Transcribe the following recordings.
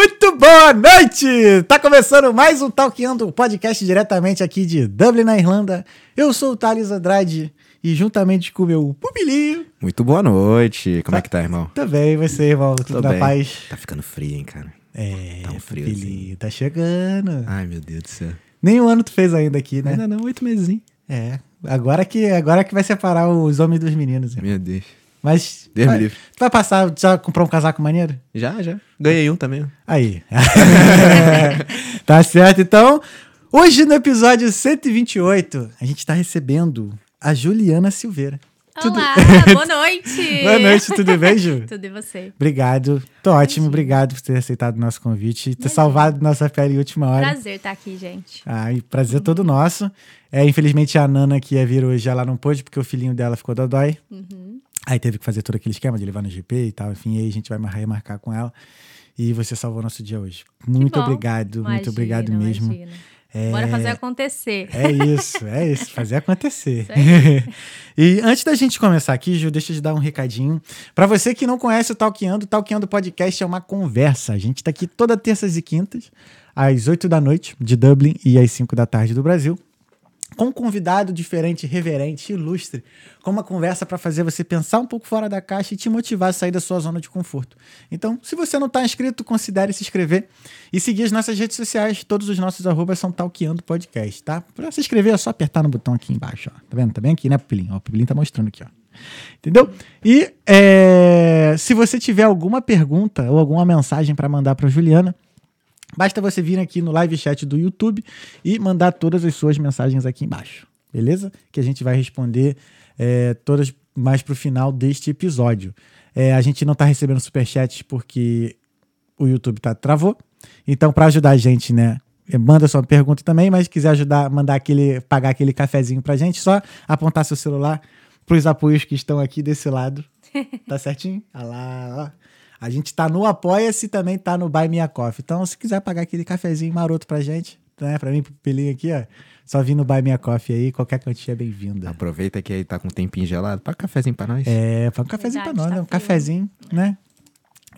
Muito boa noite! Tá começando mais um Talkando, podcast diretamente aqui de Dublin, na Irlanda. Eu sou o Thales Andrade e juntamente com o meu pupilinho... Muito boa noite. Como é que tá, irmão? Tô bem, você, irmão? Tudo na paz? Tá ficando frio, hein, cara? É, Tá um frio pupilinho, tá chegando. Ai, meu Deus do céu. Nem um ano tu fez ainda aqui, né? Ainda não, oito meses, hein? É, agora que, agora que vai separar os homens dos meninos. irmão. Meu Deus. Mas Deus me vai, livre. tu vai passar, já comprou um casaco maneiro? Já, já. Ganhei um também. Aí. tá certo, então. Hoje no episódio 128, a gente tá recebendo a Juliana Silveira. Tudo- Olá, boa noite. Boa noite, tudo bem, Ju? Tudo e você? Obrigado. Tô ótimo, obrigado por ter aceitado o nosso convite e ter salvado nossa pele em última hora. Prazer estar aqui, gente. Ai, prazer todo nosso. É, infelizmente a Nana que ia vir hoje, ela não pôde porque o filhinho dela ficou dodói. Uhum. Aí teve que fazer todo aquele esquema de levar no GP e tal. Enfim, aí a gente vai mar- remarcar com ela. E você salvou nosso dia hoje. Muito bom. obrigado, muito obrigado mesmo. imagina. É, Bora fazer acontecer. É isso, é isso, fazer acontecer. Isso e antes da gente começar aqui, Ju, deixa eu te dar um recadinho. Pra você que não conhece o Talkeando, o Podcast é uma conversa. A gente tá aqui toda terças e quintas, às 8 da noite de Dublin e às 5 da tarde do Brasil. Com um convidado diferente, reverente, ilustre, com uma conversa para fazer você pensar um pouco fora da caixa e te motivar a sair da sua zona de conforto. Então, se você não está inscrito, considere se inscrever e seguir as nossas redes sociais. Todos os nossos arrobas são Talkeando Podcast, tá? Para se inscrever é só apertar no botão aqui embaixo, ó. Tá vendo? Tá bem aqui, né, Pupilinho? O Pupilinho tá mostrando aqui, ó. Entendeu? E é, se você tiver alguma pergunta ou alguma mensagem para mandar para Juliana, Basta você vir aqui no live chat do YouTube e mandar todas as suas mensagens aqui embaixo, beleza? Que a gente vai responder é, todas mais pro final deste episódio. É, a gente não tá recebendo superchats porque o YouTube tá travou. Então, para ajudar a gente, né? é, Manda sua pergunta também, mas se quiser ajudar, mandar aquele, pagar aquele cafezinho pra gente, só apontar seu celular pros apoios que estão aqui desse lado. Tá certinho? Olha lá, ó. A gente tá no Apoia-se e também tá no Buy Me a Coffee. Então, se quiser pagar aquele cafezinho maroto pra gente, né? Pra mim, pro pelinho aqui, ó. Só vir no Buy Me a Coffee aí, qualquer quantia é bem-vinda. Aproveita que aí tá com um tempinho gelado. Paga um cafezinho pra nós. É, põe um cafezinho Verdade, pra nós, tá né? Um frio. cafezinho, né?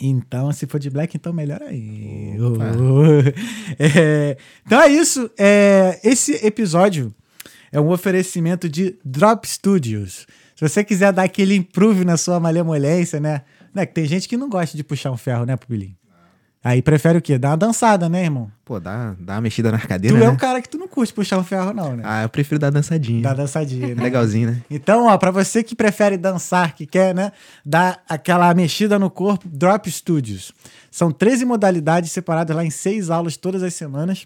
Então, se for de black, então melhor aí. É, então é isso. É, esse episódio é um oferecimento de Drop Studios. Se você quiser dar aquele improve na sua malemolência, né? Né? Que tem gente que não gosta de puxar um ferro, né, Pupilinho? Aí prefere o quê? Dar uma dançada, né, irmão? Pô, dá, dá uma mexida na Tu cadeira, é né? um cara que tu não curte puxar um ferro, não, né? Ah, eu prefiro dar dançadinha. Dar dançadinha, né? Legalzinho, né? Então, ó, pra você que prefere dançar, que quer, né, dar aquela mexida no corpo, Drop Studios. São 13 modalidades separadas lá em seis aulas todas as semanas.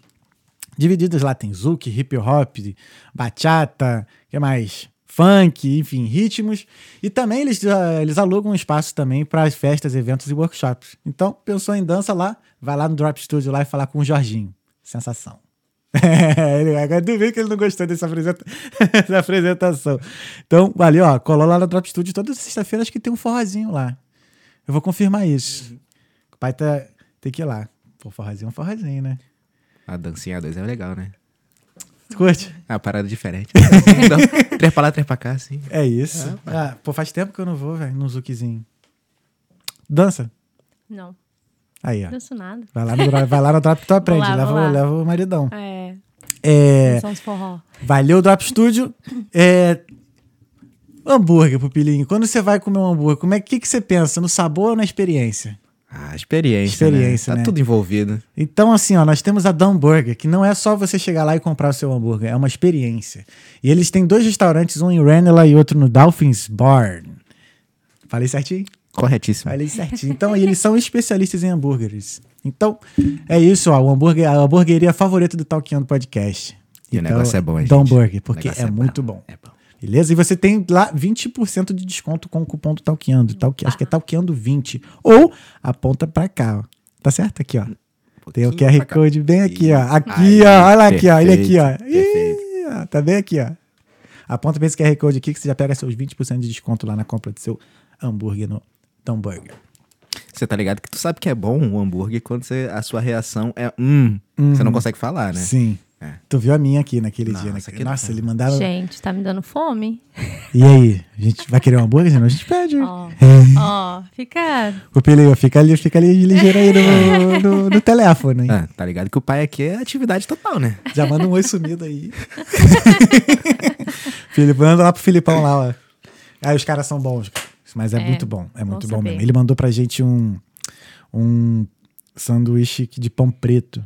Divididas lá tem zouk, hip hop, bachata, que mais? Funk, enfim, ritmos. E também eles, ah, eles alugam um espaço também para festas, eventos e workshops. Então, pensou em dança lá, vai lá no Drop Studio lá e falar com o Jorginho. Sensação. ele, agora vê que ele não gostou dessa, apresenta- dessa apresentação. Então, valeu, ó. Colou lá no Drop Studio toda sexta-feira, acho que tem um forrozinho lá. Eu vou confirmar isso. O pai tá, tem que ir lá. Pô, forrozinho é um forrozinho, né? A dancinha a dois é legal, né? Tu curte? É uma parada diferente. então, três pra lá, três pra cá, assim. É isso. Ah, pô, faz tempo que eu não vou, velho, num zukizinho. Dança? Não, Aí, ó. não danço nada. Vai lá no, Drop- vai lá no Drop que tu aprende. lá, leva, vou lá. leva o maridão. É, É, são os forró. valeu, Drop Studio. É, hambúrguer, pupilinho. Quando você vai comer um hambúrguer, como é que, que você pensa? No sabor ou na experiência? Ah, experiência. Experiência, né? né? Tá tudo envolvido. Então, assim, ó, nós temos a Dum Burger, que não é só você chegar lá e comprar o seu hambúrguer, é uma experiência. E eles têm dois restaurantes, um em Ranelagh e outro no Dolphins Bar. Falei certinho? Corretíssimo. Falei certinho. Então, e eles são especialistas em hambúrgueres. Então, é isso, ó, o hambúrguer, a hamburgueria favorita do Talkando Podcast. E o Então, negócio é bom, hein, gente? Burger, O porque negócio é, muito bom. É bom. Beleza? E você tem lá 20% de desconto com o cupom do Talqueando. Talque, acho que é Talqueando 20. Ou aponta pra cá, ó. Tá certo? Aqui, ó. Tem o QR pra. Code bem aqui, ó. Aqui, Aí, ó. Olha lá aqui, ó. Ele aqui, ó. Ih, ó, Tá bem aqui, ó. Aponta bem esse QR Code aqui que você já pega seus 20% de desconto lá na compra do seu hambúrguer no Dum Burger. Você tá ligado que tu sabe que é bom o hambúrguer quando você- a sua reação é hum, Você não consegue falar, né? Sim. É. Tu viu a minha aqui naquele Nossa, dia, né? aquilo Nossa, ele mandaram. Gente, tá me dando fome. E aí? A gente vai querer um hambúrguer? Senão a gente pede. Ó, ó, fica. O Pilinho, fica ali, fica ali ligeiro aí no, no, no telefone, hein? Ah, tá ligado que o pai aqui é atividade total, né? Já manda um oi sumido aí. Filipe, manda lá pro Filipão lá, ó. Aí os caras são bons, mas é, É, muito bom, é muito bom saber. mesmo. Ele mandou pra gente um, um sanduíche de pão preto.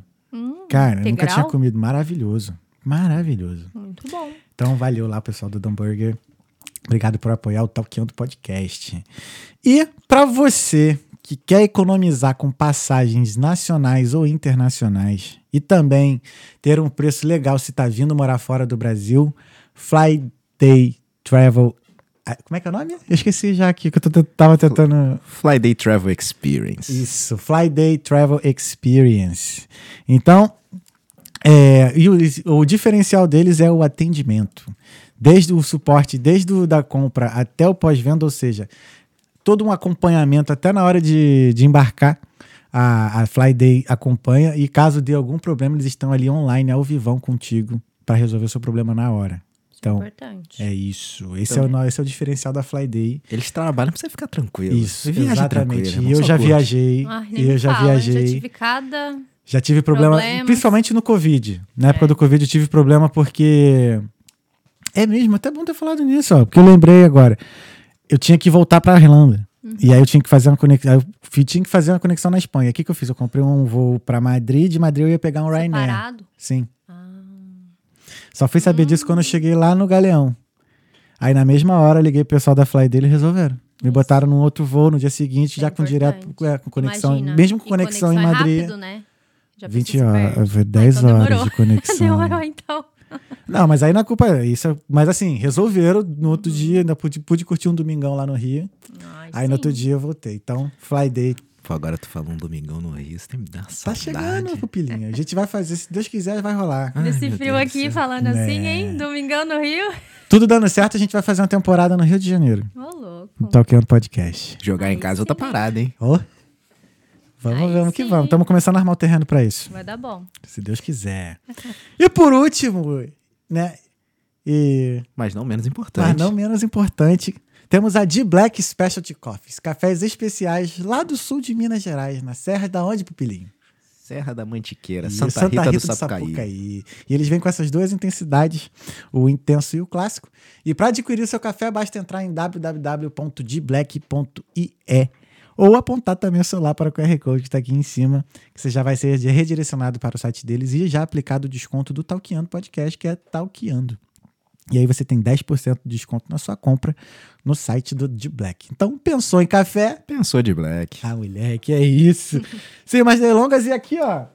Cara, eu nunca integral? tinha comido. Maravilhoso. Maravilhoso. Muito bom. Então, valeu lá, pessoal do Dumburger. Obrigado por apoiar o Talkando Podcast. E para você que quer economizar com passagens nacionais ou internacionais e também ter um preço legal se tá vindo morar fora do Brasil, Fly Day Travel. Ah, Como é que é o nome? Eu esqueci já aqui que eu tô- tava tentando. Fly Day Travel Experience. Isso, Fly Day Travel Experience. Então, é, e o, o diferencial deles é o atendimento. Desde o suporte, desde o da compra até o pós-venda, ou seja, todo um acompanhamento até na hora de, de embarcar. A, a Fly Day acompanha e caso dê algum problema, eles estão ali online, ao vivão contigo, para resolver o seu problema na hora. Então, Importante. é isso. Esse, é o, esse é o diferencial da Fly Day. Eles trabalham pra você ficar tranquilo. Isso, Viaja exatamente. E eu já curte. viajei. Ai, e eu já fala, viajei. Já tive cada. Já tive problema, Problemas. principalmente no Covid. Na época É. do Covid eu tive problema porque. É mesmo, até bom ter falado nisso, ó. Porque eu lembrei agora. Eu tinha que voltar pra Irlanda. Uhum. E aí eu tinha que fazer uma conexão. Eu tinha que fazer uma conexão na Espanha. O que, que eu fiz? Eu comprei um voo pra Madrid, de Madrid eu ia pegar um Ryanair. Separado? Sim. Ah, Só fui saber disso Hum. quando eu cheguei lá no Galeão. Aí na mesma hora liguei pro pessoal da Fly dele e resolveram. Me botaram num outro voo no dia seguinte, É já com direto é, com conexão, imagina. mesmo com E conexão, em é Madrid. rápido, né? Já 20 pensou se horas, perde? foi 10 então horas demorou. de conexão. Demorou, então. Não, mas aí na culpa isso, é- mas assim, resolveram no Uhum. outro dia, ainda pude, pude curtir um domingão lá no Rio. Ai, aí no outro sim. dia eu voltei. Então, Fly Day Pô, agora tu falou um domingão no Rio, você tem me dar uma tá saudade. chegando, pupilinha. A gente vai fazer, se Deus quiser, vai rolar. Ai, Nesse meu frio Deus do aqui, céu. falando assim, É. hein? Domingão no Rio. Tudo dando certo, a gente vai fazer uma temporada no Rio de Janeiro. Ô, louco. No Talkando Podcast. Jogar em casa é outra parada, hein? Ó. Vamos, Aí vamos que sim. vamos. Estamos começando a armar o terreno para isso. Vai dar bom. Se Deus quiser. e por último, né? E Mas não menos importante. Mas não menos importante, temos a D Black Specialty Coffees, cafés especiais lá do sul de Minas Gerais, na Serra da onde, Pupilinho? Serra da Mantiqueira, Isso, Santa, Rita, do Sapucaí. E eles vêm com essas duas intensidades, o intenso e o clássico. E para adquirir o seu café, basta entrar em www.dblack.ie ou apontar também o celular para o QR Code que está aqui em cima, que você já vai ser redirecionado para o site deles e já aplicado o desconto do Talqueando Podcast, que é Talqueando. E aí você tem 10% de desconto na sua compra no site do D Black. Então, pensou em café? Pensou de Black. Ah, moleque, é isso. Sem mais delongas, e aqui, ó.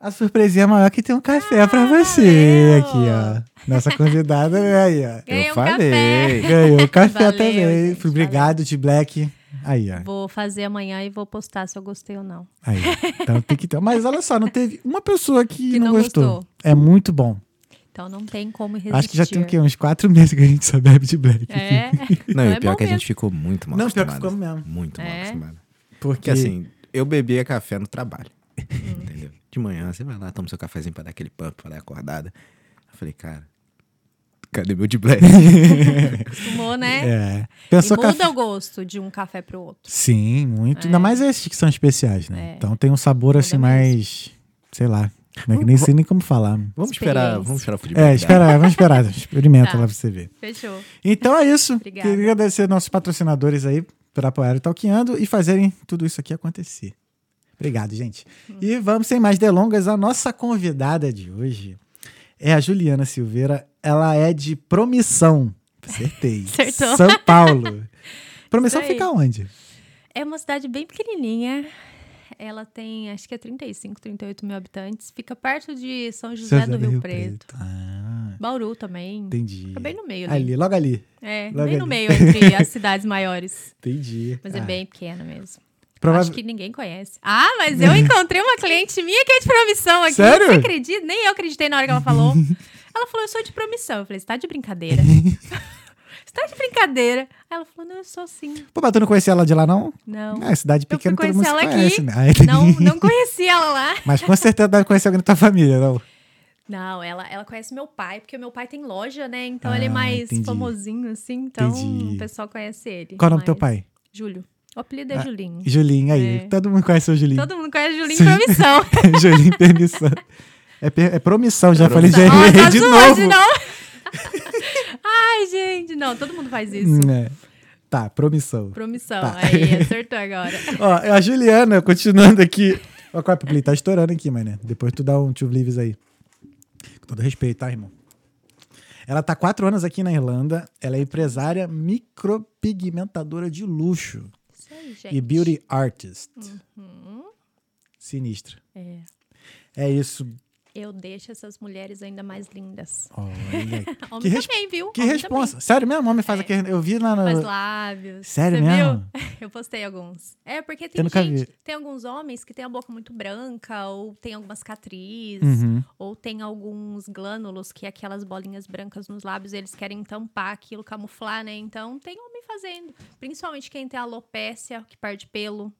A surpresinha maior que tem um café pra você valeu. aqui, ó. Nossa convidada, né, aí, ó. Ganhei Eu um falei. café. Ganhou o café Valeu, também. gente, Obrigado, D Black. Aí, ó. Vou fazer amanhã e vou postar se eu gostei ou não. Aí. Então tem que ter. Mas olha só, não teve uma pessoa que, Que não, não gostou. gostou. É muito bom. Então não tem como resistir. Acho que já tem o quê? Uns quatro meses que a gente só bebe de Black. É. Não, e é o pior é que a gente ficou muito mal Não, pior que acostumado. ficou mesmo. Muito mal É. acostumado. Porque Porque assim, eu bebia café no trabalho. Hum. Entendeu? De manhã, você vai lá, toma seu cafezinho pra dar aquele pump, pra dar acordada. Eu falei, cara, cadê meu de black? Acostumou, né? É. E Pensou muda café. o gosto de um café pro outro. Sim, muito. É. Ainda mais esses que são especiais, né? É. Então tem um sabor Muda assim mesmo. mais. Sei lá. Não é que nem sei nem como falar. Vamos esperar, vamos esperar o feedback. É, espera, vamos esperar. Experimenta Tá. lá pra você ver. Fechou. Então é isso. Obrigada. Queria agradecer nossos patrocinadores aí por apoiar o Talqueando e fazerem tudo isso aqui acontecer. Obrigado, gente. Hum. E vamos, sem mais delongas, a nossa convidada de hoje é a Juliana Silveira. Ela é de Promissão. Acertei. Acertou. São Paulo. Promissão fica onde? É uma cidade bem pequenininha. Ela tem, acho que é 35, 38 mil habitantes. Fica perto de São José, do Rio, Preto. Ah, Bauru também. entendi. Fica bem no meio ali. Ali, logo ali. É, Logo bem no ali. meio entre as cidades maiores. Entendi. Mas é Ah, bem pequena mesmo. prova- Acho que ninguém conhece. Ah, mas eu encontrei uma cliente minha que é de promissão aqui. Sério? Você acredita? Nem eu acreditei na hora que ela falou. ela falou, eu sou de promissão. Eu falei, você tá de brincadeira. Tá brincadeira. Aí ela falou, não, eu sou sim. Pô, mas tu não conhecia ela de lá, não? Não. É, cidade pequena, todo mundo ela conhece, aqui. né? Não, não conhecia ela lá. Mas com certeza deve conhecer alguém da tua família, não? Não, ela, ela conhece meu pai, porque meu pai tem loja, né? Então Ah, ele é mais entendi. famosinho, assim. Então Entendi. o pessoal conhece ele. Qual é o nome do teu pai? Júlio. O apelido é Ah, Julinho. Julinho, aí. É. Todo mundo conhece o Julinho. Todo mundo conhece Julinho Sim. Promissão. Julinho Permissão. É, per- é promissão, já falei já errei tá de zoando novo. de novo. Ai, gente, não, todo mundo faz isso. É. Tá, promissão. Promissão. Tá. Aí, acertou agora. Ó, a Juliana, continuando aqui. Ó, qual é a Play? Tá estourando aqui, mané. Depois tu dá um two leaves aí. Com todo respeito, tá, irmão? Ela tá quatro anos aqui na Irlanda. Ela é empresária micropigmentadora de luxo Isso aí, gente. e beauty artist. Uhum. Sinistra. É. É isso. Eu deixo essas mulheres ainda mais lindas. Olha. Homem Que também, viu? Que Homem responsa. Sério mesmo? Homem faz É. aquele. Eu vi lá no. Faz lábios. Sério Você mesmo? Viu? Eu postei alguns. É, porque tem gente, vi. tem alguns homens que têm a boca muito branca, ou tem algumas cicatrizes, Uhum. ou tem alguns glânulos, que é aquelas bolinhas brancas nos lábios, eles querem tampar aquilo, camuflar, né? Então, tem homem fazendo. Principalmente quem tem alopecia, que perde pelo.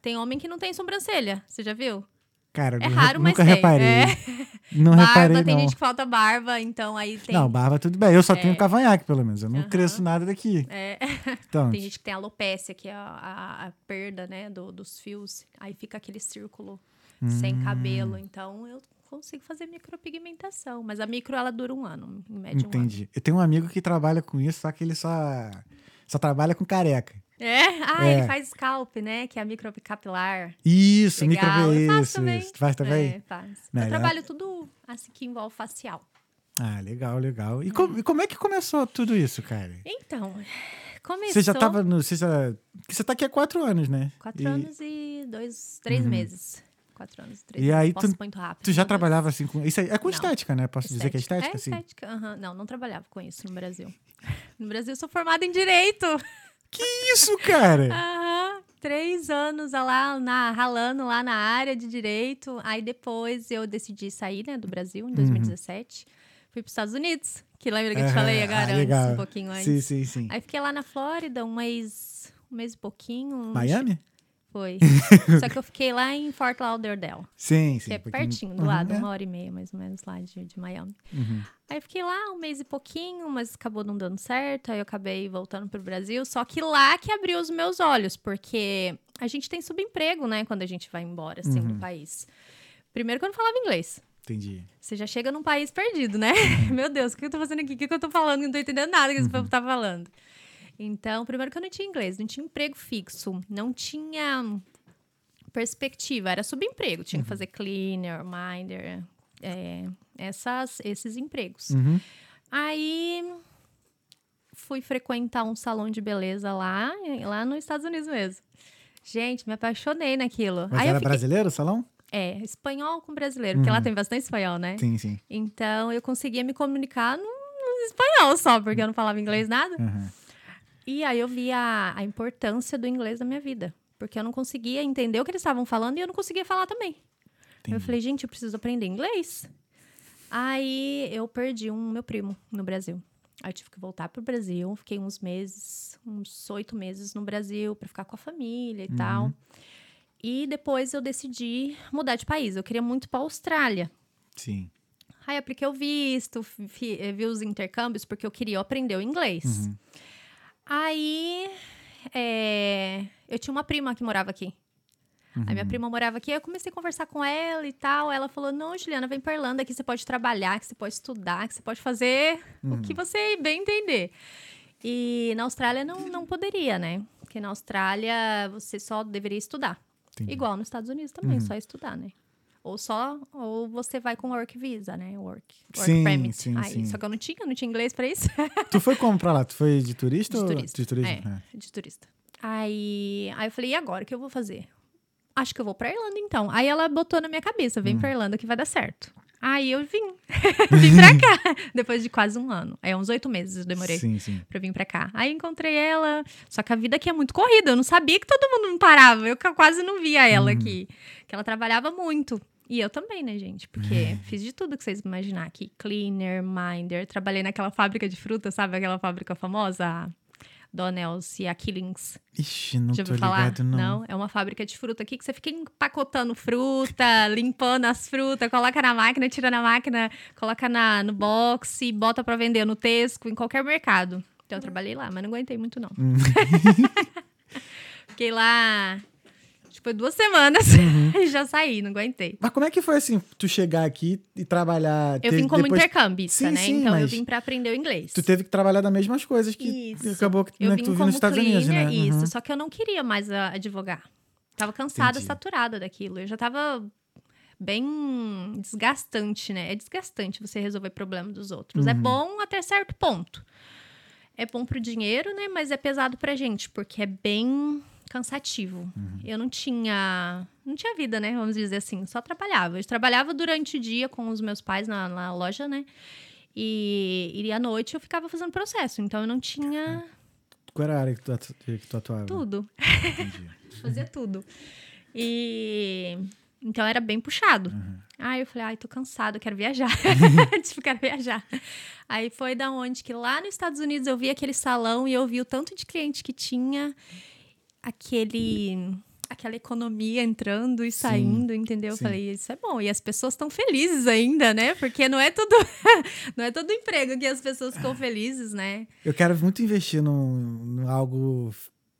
Tem homem que não tem sobrancelha, você já viu? Cara, É raro, mas nunca tem. reparei. É. Não barba, reparei, tem não. gente que falta barba, então aí tem... Não, barba tudo bem. Eu só É. tenho cavanhaque, pelo menos. Eu não Aham. cresço nada daqui. É. Então, Tem gente que tem alopecia, que é a, a- a perda, né, do- dos fios. Aí fica aquele círculo sem Hum. cabelo. Então, eu consigo fazer micropigmentação. Mas a micro, ela dura um ano, em média um ano. entendi. Eu tenho um amigo que trabalha com isso, só que ele só, só trabalha com careca. É? Ah, É. ele faz scalp, né, que é a microcapilar. Isso, micro isso, também. isso. Tu faz também? É, faz. Melhor. Eu trabalho tudo assim que envolve facial. Ah, legal, legal. E, com- e como é que começou tudo isso, cara? Então, começou... Você já tava no. Você, já, você tá aqui há quatro anos, né? Quatro E anos e dois, três Uhum. meses. Quatro anos e três E meses. aí, tu- muito rápido. Tu já trabalhava assim com. Isso aí, é com Não. estética, né? Posso dizer que é estética? É sim. estética, aham. Não, não trabalhava com isso no Brasil. No Brasil, eu sou formada em Direito. Que isso, cara? Aham. Três anos lá, na, ralando lá na área de Direito. Aí depois eu decidi sair né, do Brasil, em 2017. Fui para os Estados Unidos, que lembra que eu te falei agora Ah, antes, legal. um pouquinho antes. Sim, sim, sim. Aí fiquei lá na Flórida um mês, um mês e pouquinho. um- Miami? Foi. Só que eu fiquei lá em Fort Lauderdale. Sim, sim. Que é pouquinho- pertinho, do Uhum, lado, é. uma hora e meia, mais ou menos, lá de, de Miami. Uhum. Aí eu fiquei lá um mês e pouquinho, mas acabou não dando certo. Aí eu acabei voltando pro Brasil. Só que lá que abriu os meus olhos, porque a gente tem subemprego, né, quando a gente vai embora, assim, Uhum. do país. Primeiro que eu não falava inglês. Entendi. Você já chega num país perdido, né? Meu Deus, o que eu tô fazendo aqui? O que eu tô falando? Não tô entendendo nada que esse Uhum. povo tá falando. Então, primeiro que eu não tinha inglês, não tinha emprego fixo, não tinha perspectiva, era subemprego. Tinha que fazer cleaner, minder, é, essas, esses empregos. Uhum. Aí fui frequentar um salão de beleza lá, lá nos Estados Unidos mesmo. Gente, me apaixonei naquilo. Mas Aí era fiquei, brasileiro o salão? é, espanhol com brasileiro, porque lá Uhum. tem bastante espanhol, né? Sim, sim. Então eu conseguia me comunicar no, no espanhol só, porque eu não falava inglês nada. Uhum. E aí eu vi a, a importância do inglês na minha vida. Porque eu não conseguia entender o que eles estavam falando e eu não conseguia falar também. Eu Entendi. falei, gente, eu preciso aprender inglês. Aí eu perdi um meu primo no Brasil. Aí eu tive que voltar pro Brasil. Fiquei uns meses, uns oito meses no Brasil pra ficar com a família e Uhum. tal. E depois eu decidi mudar de país. Eu queria muito pra Austrália. Sim. Aí apliquei o visto, fi- eh, vi os intercâmbios, porque eu queria aprender o inglês. Uhum. Aí é, eu tinha uma prima que morava aqui. Uhum. A minha prima morava aqui, eu comecei a conversar com ela e tal. Ela falou: Não, Juliana, vem pra Irlanda, que você pode trabalhar, que você pode estudar, que você pode fazer o que você bem entender. E na Austrália não, não poderia, né? Porque na Austrália você só deveria estudar. Entendi. Igual nos Estados Unidos também, Uhum. só estudar, né? Ou só, ou você vai com work visa, né? Work, work Sim, permit. sim, Aí, sim. Só que eu não tinha, eu não tinha inglês pra isso. Tu foi como pra lá? Tu foi de turista De ou turista. de turismo? É, de turista. Aí, aí eu falei, e agora, o que eu vou fazer? Acho que eu vou pra Irlanda, então. Aí ela botou na minha cabeça, Hum. vem pra Irlanda que vai dar certo. Aí eu vim. vim pra cá. Depois de quase um ano. Aí uns oito meses eu demorei Sim, sim. pra vir pra cá. Aí encontrei ela. Só que a vida aqui é muito corrida. Eu não sabia que todo mundo não parava. Eu quase não via ela Uhum. aqui. Que ela trabalhava muito. E eu também, né, gente? Porque fiz de tudo que vocês imaginar aqui. Cleaner, minder. Trabalhei naquela fábrica de fruta, sabe? Aquela fábrica famosa. Donels e Aquilins. Ixi, não Já tô falar? ligado, não. É uma fábrica de fruta aqui que você fica empacotando fruta, limpando as frutas, coloca na máquina, tira na máquina, coloca na, no box e bota pra vender no Tesco, em qualquer mercado. Então eu trabalhei lá, mas não aguentei muito não. Hum. Fiquei lá, foi duas semanas Uhum. e já saí, não aguentei. Mas como é que foi assim, tu chegar aqui e trabalhar? Eu vim como depois intercambista, Sim, né? sim, então eu vim pra aprender o inglês. Tu teve que trabalhar das mesmas coisas que Isso. acabou que, Eu né, vim que tu viu nos Estados Unidos, né? cleaner, Isso, Uhum. só que eu não queria mais ah, advogar. Tava cansada, Entendi. saturada daquilo. Eu já tava bem desgastante, né? É desgastante você resolver problema dos outros. É Uhum. bom até certo ponto. É bom pro dinheiro, né? Mas é pesado pra gente, porque é bem cansativo. Uhum. Eu não tinha. Não tinha vida, né? Vamos dizer assim. Só trabalhava. Eu trabalhava durante o dia com os meus pais na, na loja, né? E, e à noite eu ficava fazendo processo. Então eu não tinha Qual era a área que tu, atu- que tu atuava? tudo. Fazia tudo. E então era bem puxado. Uhum. Aí eu falei, ai, tô cansada, eu quero viajar. tipo, quero viajar. Aí foi da onde que lá nos Estados Unidos eu vi aquele salão e eu vi o tanto de cliente que tinha, aquele aquela economia entrando e saindo, entendeu? Eu sim. falei, isso é bom. E as pessoas estão felizes ainda, né? Porque não é tudo não é todo emprego que as pessoas ficam felizes, né? Eu quero muito investir num, num algo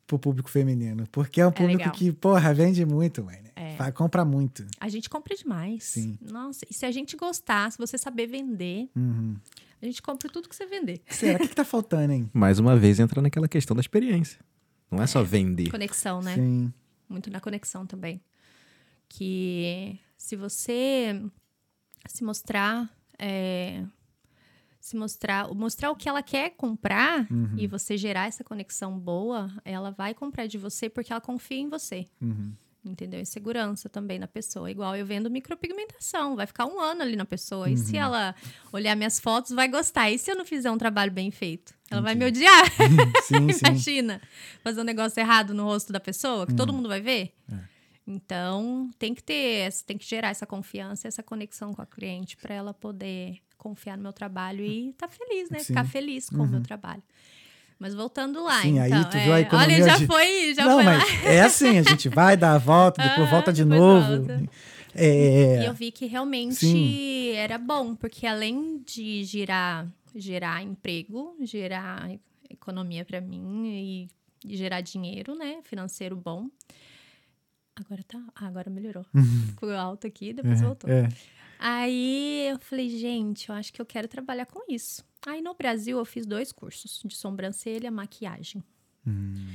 pro público feminino. Porque é um público legal. que, porra, vende muito, mano. É. Fa- Compra muito. A gente compra demais. Sim. Nossa, e se a gente gostar, se você saber vender, Uhum. a gente compra tudo que você vender. Será? O que, que tá faltando, hein? Mais uma vez entra naquela questão da experiência. Não é só vender. Conexão, né? Sim. Muito na conexão também. Que se você se mostrar. é, se mostrar, mostrar o que ela quer comprar Uhum. e você gerar essa conexão boa, ela vai comprar de você porque ela confia em você. Uhum. Entendeu? E segurança também na pessoa. Igual eu vendo micropigmentação. Vai ficar um ano ali na pessoa. E se ela olhar minhas fotos, vai gostar. E se eu não fizer um trabalho bem feito? Ela vai me odiar. Sim, sim. Imagina. Fazer um negócio errado no rosto da pessoa, que todo mundo vai ver. É. Então, tem que ter, tem que gerar essa confiança, essa conexão com a cliente para ela poder confiar no meu trabalho e estar feliz, né? Sim. Ficar feliz com o meu trabalho. Mas voltando lá, Sim, aí então. tu viu a é, economia olha, já de- foi, já não, foi lá. mas é assim, a gente vai dar a volta, depois Ah, volta de depois novo. volta. É, E eu vi que realmente Sim. era bom, porque além de gerar, gerar emprego, gerar economia para mim e, e gerar dinheiro, né, financeiro bom. Agora tá, ah, agora melhorou. Ficou alto aqui, depois voltou. é. Aí eu falei, gente, eu acho que eu quero trabalhar com isso. Aí no Brasil eu fiz dois cursos de sobrancelha, maquiagem. Hum.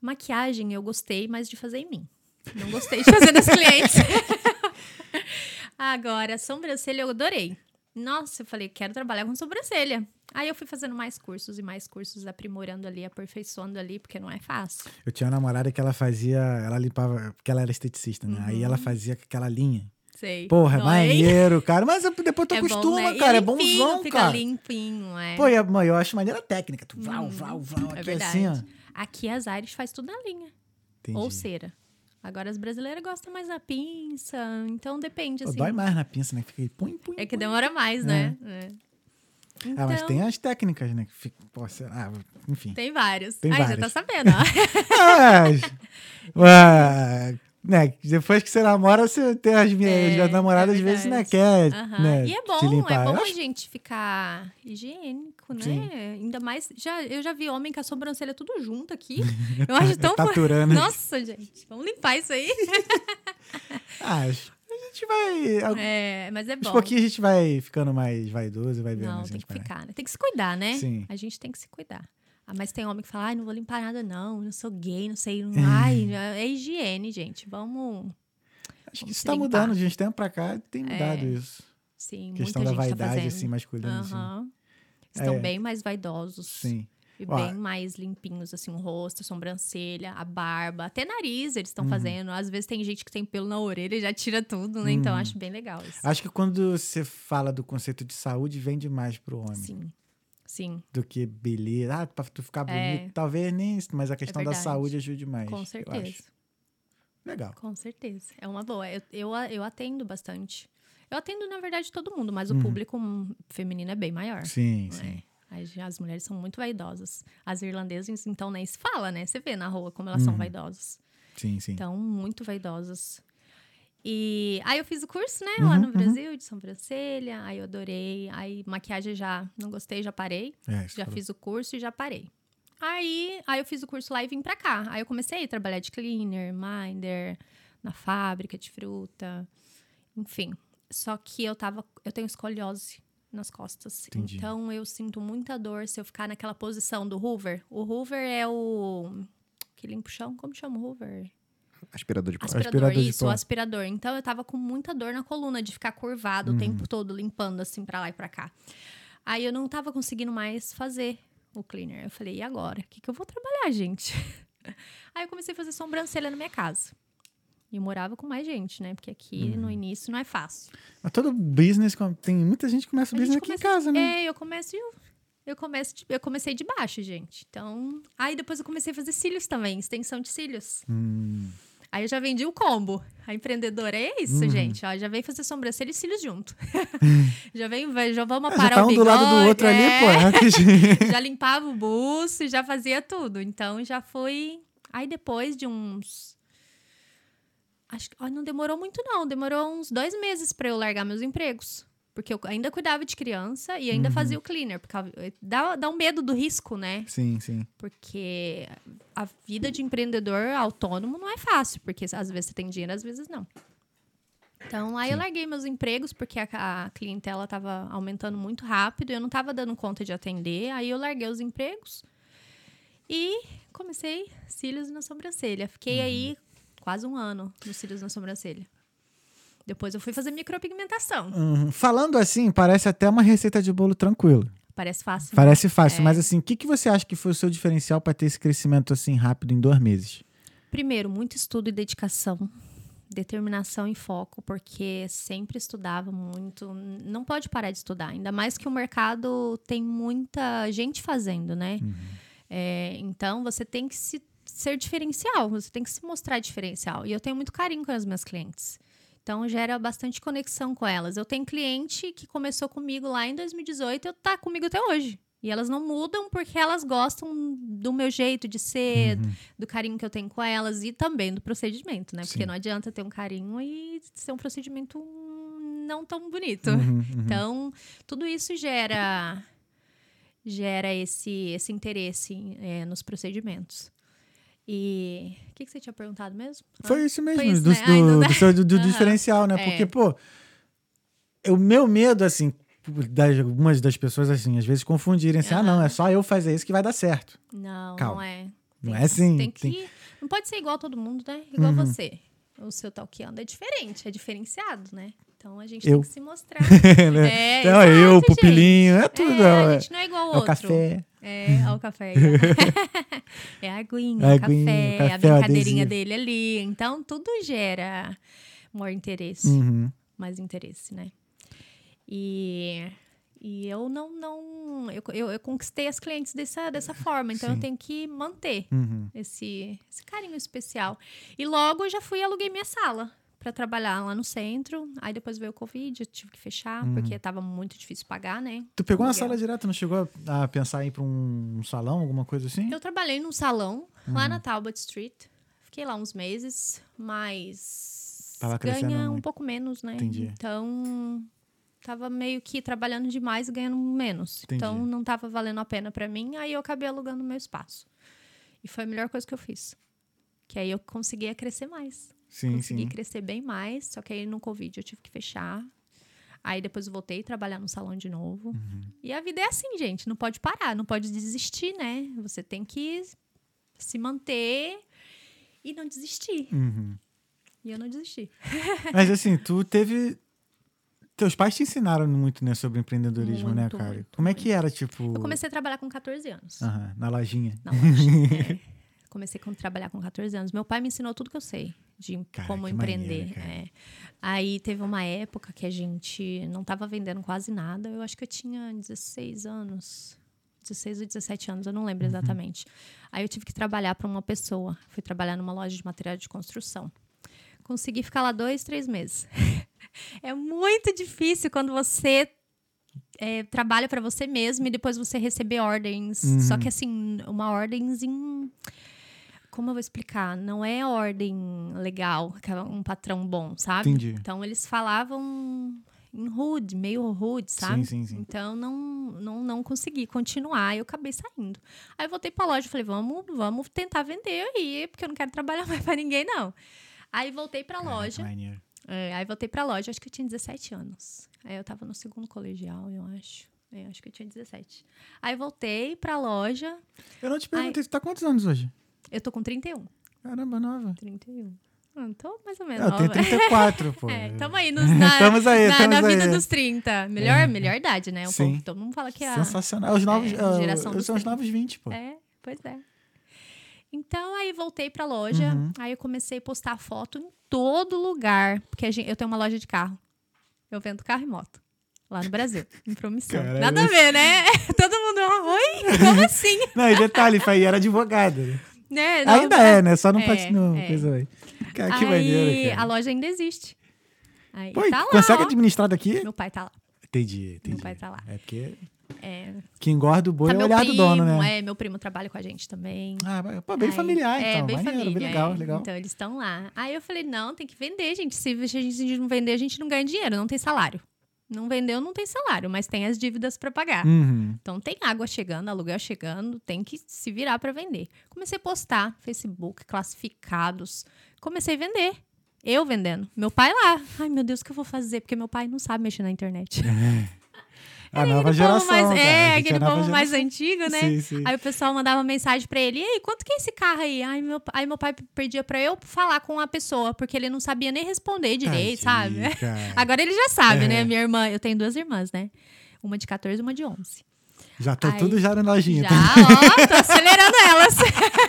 Maquiagem eu gostei, mas de fazer em mim. Não gostei de fazer nos clientes. Agora, sobrancelha eu adorei. Nossa, eu falei, quero trabalhar com sobrancelha. Aí eu fui fazendo mais cursos e mais cursos, aprimorando ali, aperfeiçoando ali, porque não é fácil. Eu tinha uma namorada que ela fazia, ela limpava, porque ela era esteticista, né? Aí ela fazia com aquela linha. Sei. Porra, é Dói. maneiro, cara. Mas depois tu É bom, acostuma, né? E cara. É bonzão, fica cara. limpinho, é. Pô, mãe, eu acho maneira técnica. Tu vau, Hum, vau, vau, é aqui verdade. assim, ó. Aqui as Aires faz tudo na linha. Entendi. Ou cera. Agora as brasileiras gostam mais da pinça, então depende, assim. dói mais na pinça, né? Fica aí, pum, pum, É que demora mais, né? É. Ah, mas Então, tem as técnicas, né? Que fica, pô, lá, enfim. Tem vários. Tem Aí já tá sabendo, ó. Mas, né, depois que você namora, você tem as minhas É, as namoradas, é às vezes, né, quer Aham. né, e é bom, é bom a gente ficar higiênico, né? Sim. Ainda mais. Já, eu já vi homem com a sobrancelha tudo junto aqui. Eu acho tão. Taturando. Nossa, gente. Vamos limpar isso aí. Ah, acho- a gente vai... É, mas é bom. pouquinhos a gente vai ficando mais vaidoso, vai vendo. Não, assim, tem que ficar, né? Tem que se cuidar, né? Sim. A gente tem que se cuidar. Ah, mas tem homem que fala, ai, não vou limpar nada, não. Não sou gay, não sei. não- Ai, é higiene, gente. Vamos. Acho que isso tá limpar. mudando, de uns tempos pra cá tem mudado É, isso. Sim, questão muita da gente tá vaidade, fazendo. assim, masculina, assim. Estão É. bem mais vaidosos. Sim. E bem mais limpinhos, assim, o rosto, a sobrancelha, a barba, até nariz eles Uhum. estão fazendo. Às vezes tem gente que tem pelo na orelha e já tira tudo, né? Então Uhum. acho bem legal isso. Acho que quando você fala do conceito de saúde, vende mais pro homem Sim. Sim, do que beleza. Ah, pra tu ficar É. bonito. Talvez nem isso, mas a questão da verdade. saúde ajude mais. com certeza. Legal. Com certeza. É uma boa. Eu, eu, eu atendo bastante. Eu atendo, na verdade, todo mundo, mas o Uhum. público hum, feminino é bem maior. Sim, É. sim. As, mulheres são muito vaidosas. As irlandesas, então, nem se fala, né? Você vê na rua como elas são vaidosas. Sim, sim. Então, muito vaidosas. E aí eu fiz o curso, né, lá Uhum, no uhum. Brasil, de sobrancelha. Aí eu adorei. Aí maquiagem já não gostei, já parei. É, Já falou. fiz o curso e já parei. Aí, aí eu fiz o curso lá e vim pra cá. Aí eu comecei a trabalhar de cleaner, minder, na fábrica de fruta, enfim. Só que eu tava, eu tenho escoliose nas costas. Entendi. Então eu sinto muita dor se eu ficar naquela posição do Hoover. O Hoover é o que limpa o chão, como chama o Hoover? Aspirador de pó. Aspirador, Aspirador isso, o aspirador. Então eu tava com muita dor na coluna de ficar curvado o Uhum. tempo todo, limpando assim pra lá e pra cá. Aí eu não tava conseguindo mais fazer o cleaner. Eu falei, e agora? O que, que eu vou trabalhar, gente? Aí eu comecei a fazer sobrancelha na minha casa. E eu morava com mais gente, né? Porque aqui Uhum. no início não é fácil. Mas todo business, tem muita gente que começa o business gente aqui em começa- casa, né? É, eu começo. Eu, começo de- eu comecei de baixo, gente. Então. Aí depois eu comecei a fazer cílios também, extensão de cílios. Hum, Aí eu já vendi o combo. A empreendedora é isso, Uhum. gente. Ó, já vem fazer sobrancelha e cílios junto. já vem, já vamos é, já parar tá o um do bigode. lado do outro ali, é. pô. rapidinho. já limpava o buço, já fazia tudo. Então já foi. Aí depois de uns. Acho que ó, não demorou muito, não. Demorou uns dois meses pra eu largar meus empregos. Porque eu ainda cuidava de criança e ainda Uhum. fazia o cleaner. Porque dá, dá um medo do risco, né? sim, sim. Porque a vida de empreendedor autônomo não é fácil, porque às vezes você tem dinheiro, às vezes não. Então, aí eu larguei meus empregos, porque a, a clientela estava aumentando muito rápido, eu não estava dando conta de atender, aí eu larguei os empregos e comecei cílios na sobrancelha. Fiquei aí quase um ano nos cílios na sobrancelha. Depois eu fui fazer micropigmentação. Uhum. Falando assim, parece até uma receita de bolo tranquila. Parece fácil. né? Parece fácil, É. mas assim, o que, que você acha que foi o seu diferencial para ter esse crescimento assim rápido em dois meses? Primeiro, muito estudo e dedicação. Determinação e foco, porque sempre estudava muito. Não pode parar de estudar, ainda mais que o mercado tem muita gente fazendo, né? É, então, você tem que se, ser diferencial, você tem que se mostrar diferencial. E eu tenho muito carinho com as minhas clientes. Então, gera bastante conexão com elas. Eu tenho cliente que começou comigo lá em 2018 e tá comigo até hoje. E elas não mudam porque elas gostam do meu jeito de ser, Uhum. do carinho que eu tenho com elas e também do procedimento, né? Porque Sim. não adianta ter um carinho e ser um procedimento não tão bonito. Uhum, uhum. Então, tudo isso gera gera esse, esse interesse é, nos procedimentos. E o que, que você tinha perguntado mesmo? Foi isso mesmo, Foi isso, do, né? Ai, não do, dá. do seu do, do Aham. diferencial, né? É. Porque, pô, o meu medo, assim, das, algumas das pessoas, assim, às vezes confundirem assim, ah, não, é só eu fazer isso que vai dar certo. Não, Calma. não é. Não Tem é que- assim, Tem que, tem- Não pode ser igual a todo mundo, né? Igual Uhum. você. O seu talqueando é diferente, é diferenciado, né? Então a gente Eu. tem que se mostrar. né? É, então, exato, eu, o pupilinho, é tudo. É, É, a gente não é igual ao é o outro. café. É, é o café. é a aguinha, A o aguinha, café, café, a brincadeirinha dele ali. Então, tudo gera maior interesse, Uhum. mais interesse, né? E, e eu não, não eu, eu, eu conquistei as clientes dessa, dessa forma, então Sim. eu tenho que manter Uhum. esse, esse carinho especial. E logo eu já fui e aluguei minha sala para trabalhar lá no centro. Aí depois veio o Covid, eu tive que fechar, Uhum. porque tava muito difícil pagar, né? Tu pegou uma Aluguel. sala direto, não chegou a pensar em ir pra um salão, alguma coisa assim? Eu trabalhei num salão lá Uhum. na Talbot Street. Fiquei lá uns meses, mas Tava ganha um muito. pouco menos, né? Entendi. Então, tava meio que trabalhando demais e ganhando menos. Entendi. Então, não tava valendo a pena pra mim. Aí, eu acabei alugando meu espaço. E foi a melhor coisa que eu fiz. Que aí, eu conseguia crescer mais. Sim, Consegui sim. crescer bem mais. Só que aí, no Covid, eu tive que fechar. Aí, depois, eu voltei a trabalhar no salão de novo. Uhum. E a vida é assim, gente. Não pode parar, não pode desistir, né? Você tem que se manter e não desistir. Uhum. E eu não desisti. Mas assim, tu teve. Teus pais te ensinaram muito, né, sobre empreendedorismo, né, Muito, cara? muito, Como é que era, tipo. Eu comecei a trabalhar com 14 anos. Aham, na lojinha. Na loja. É. Comecei a trabalhar com 14 anos. Meu pai me ensinou tudo que eu sei de Cara, como empreender. maneiro, é. Aí teve uma época que a gente não estava vendendo quase nada. Eu acho que eu tinha 16 anos. 16 ou 17 anos, eu não Uhum. lembro exatamente. Aí eu tive que trabalhar para uma pessoa. Fui trabalhar numa loja de material de construção. Consegui ficar lá dois, três meses. é muito difícil quando você é, trabalha para você mesmo e depois você receber ordens. Uhum. Só que assim, uma ordemzinha. Como eu vou explicar? Não é ordem legal, um patrão bom, sabe? Entendi. Então eles falavam em rude, meio rude, sabe? Sim, sim, sim. Então não, não, não consegui continuar, eu acabei saindo. Aí voltei pra loja e falei, vamos, vamos tentar vender aí, porque eu não quero trabalhar mais pra ninguém, não. Aí voltei pra loja. É, aí voltei pra loja, acho que eu tinha 17 anos. Aí eu tava no segundo colegial, eu acho. É, acho que eu tinha 17. Aí voltei pra loja. Eu não te perguntei, você tá quantos anos hoje? Eu tô com 31. Caramba, nova. 31. Ah, tô mais ou menos. Eu tenho nova. 34, pô. É, tamo aí nos, na, Estamos aí, na, estamos na vida aí. dos 30. Melhor, melhor idade, né? Um Sim. pouco. Todo mundo fala que é a. Sensacional. Os novos. é, ah, geração dos são os 30. novos 20, pô. É, pois é. Então, aí voltei pra loja. Uhum. Aí eu comecei a postar foto em todo lugar. Porque a gente- eu tenho uma loja de carro. Eu vendo carro e moto. Lá no Brasil, em promissão. Nada a ver, né? Todo mundo, oi? Como assim? Não, e detalhe, foi, era advogada. né? Né? Não, Ainda é, né? Só não é, pode. Não, é. coisa aí. Cara, que aí, maneiro, a cara. loja ainda existe. Aí, Pô, tá lá, consegue ó. administrar daqui? Meu pai tá lá. Entendi, entendi. pai tá lá. É porque É, que engorda o boi tá é o meu olhar primo, do dono, né? é, meu primo trabalha com a gente também. Ah, pô, bem Aí- familiar, é, então. bem maneiro, família, bem legal, é. legal. Então eles estão lá. Aí eu falei, não, tem que vender, gente. Se a gente não vender, a gente não ganha dinheiro, não tem salário. Não vendeu, não tem salário, mas tem as dívidas para pagar. Uhum. Então tem água chegando, aluguel chegando, tem que se virar para vender. Comecei a postar Facebook, classificados. Comecei a vender. Eu vendendo. Meu pai lá. Ai, meu Deus, o que eu vou fazer? Porque meu pai não sabe mexer na internet. A nova geração. mais, cara. É, aquele nova povo mais antigo, né? Sim, sim. Aí o pessoal mandava mensagem pra ele, e aí, quanto que é esse carro aí? Aí meu, aí meu pai pedia pra eu falar com a pessoa, porque ele não sabia nem responder direito, sabe? Cara. Agora ele já sabe, É. né? Minha irmã, eu tenho duas irmãs, né? Uma de 14 e uma de 11. Já tô Aí- tudo já na lojinha. Já, tá? ó, tô acelerando elas.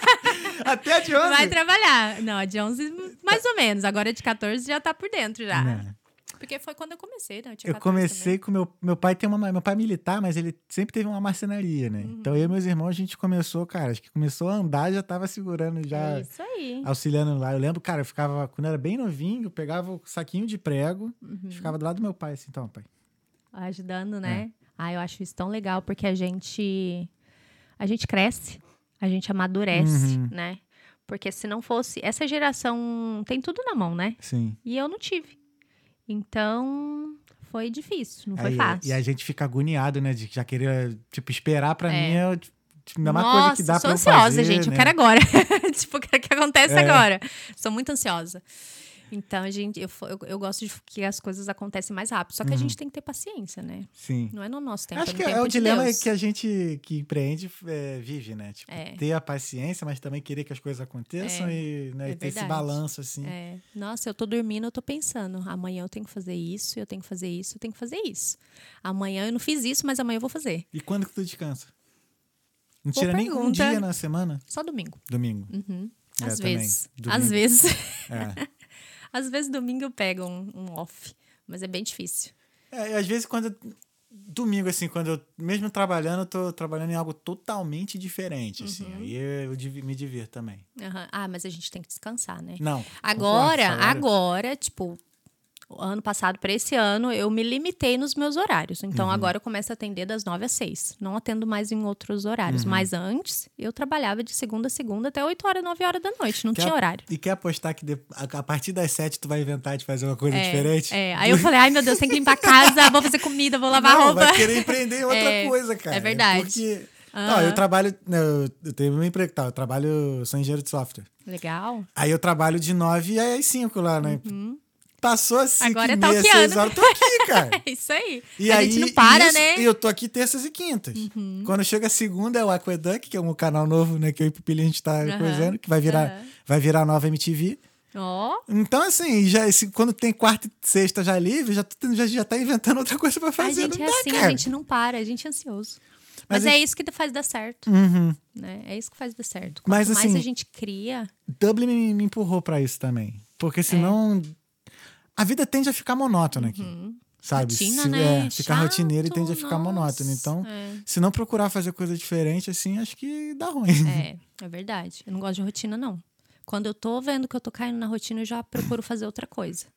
Até a de 11. Vai trabalhar. Não, a de 11, mais ou menos. Agora a de 14 já tá por dentro já. Né. Porque foi quando eu comecei, né? Eu, Eu 14 comecei com meu meu pai tem uma meu pai é militar, mas ele sempre teve uma marcenaria, né? Uhum. Então eu e meus irmãos a gente começou, cara, acho que começou a andar já tava segurando também. já É Isso aí. auxiliando lá. Eu lembro, cara, eu ficava quando eu era bem novinho, eu pegava o saquinho de prego, Uhum. ficava do lado do meu pai assim, então, pai. ajudando, É. né? Ah, eu acho isso tão legal porque a gente a gente cresce, a gente amadurece, Uhum. né? Porque se não fosse essa geração tem tudo na mão, né? Sim. E eu não tive. Então foi difícil, não foi Aí, fácil. E a gente fica agoniado, né, de já querer, tipo, esperar pra É. mim é tipo, a mesma Nossa, coisa que dá sou pra eu ansiosa, fazer, gente. Eu né? quero agora. tipo, eu quero que aconteça É. agora. Sou muito ansiosa. Então, gente, eu, eu, eu gosto de que as coisas acontecem mais rápido. Só que a gente tem que ter paciência, né? Sim. Não é no nosso tempo, Uhum. Acho é que é o de dilema Deus. que a gente que empreende é, vive, né? Tipo, É. ter a paciência, mas também querer que as coisas aconteçam É, e né, é ter esse balanço, assim. É. Nossa, eu tô dormindo, eu tô pensando. Amanhã eu tenho que fazer isso, eu tenho que fazer isso, eu tenho que fazer isso. Amanhã eu não fiz isso, mas amanhã eu vou fazer. E quando que tu descansa? Não Boa tira nem um pergunta. dia na semana? Só domingo. Domingo. Uhum. É, Às vezes. Domingo. Às vezes. É. Às vezes domingo eu pego um, um off. Mas é bem difícil. É, às vezes quando. eu- Domingo, assim, quando eu, mesmo trabalhando, eu tô trabalhando em algo totalmente diferente, assim. Uhum. Aí eu divi- me divirto também. Aham. Ah, mas a gente tem que descansar, né? Não. Agora, agora, tipo, ano passado para esse ano, eu me limitei nos meus horários. Então, Uhum. agora eu começo a atender das 9 às 6. Não atendo mais em outros horários. Uhum. Mas antes, eu trabalhava de segunda a segunda até 8 horas, 9 horas da noite. Não Quer- tinha horário. E quer apostar que de- a, a partir das sete tu vai inventar de fazer uma coisa É, diferente? é. Aí eu falei, ai meu Deus, tem que limpar a casa, vou fazer comida, vou lavar não, roupa. vai querer empreender em outra É, coisa, cara. é verdade. Porque. Ah. Não, eu trabalho. né, Eu, tenho meu emprego, tá? Eu trabalho. sou engenheiro de software. Legal. Aí eu trabalho de 9 às 5 lá, né? Passou assim. Uhum. Agora é meia, seis horas, eu tô aqui, cara. É isso aí. E a aí, gente não para, isso- né? Uhum. E eu tô aqui terças e quintas. Quando chega a segunda é o Aqueduct, que é um canal novo, né? Que eu e o Pupilinho a gente tá Aham. coisando, que vai virar, Aham. vai virar nova MTV. Ó, Então, assim, já, esse- quando tem quarta e sexta já livre, já, já, já tá inventando outra coisa pra a fazer. gente não é dá, assim, cara. a gente não para, a gente é ansioso. Mas Mas, a é isso que faz dar certo, Uhum. né? É isso que faz dar certo. Quanto Mas, mais assim, a gente cria, Dublin me, me empurrou pra isso também. É. Porque senão. A vida tende a ficar monótona aqui. Sabe? Uhum. Rotina, Se- né? é, ficar Chato, rotineiro e tende a ficar monótono. Então, é. se não procurar fazer coisa diferente, assim, acho que dá ruim. É, é verdade. Eu não gosto de rotina, não. Quando eu tô vendo que eu tô caindo na rotina, eu já procuro fazer outra coisa.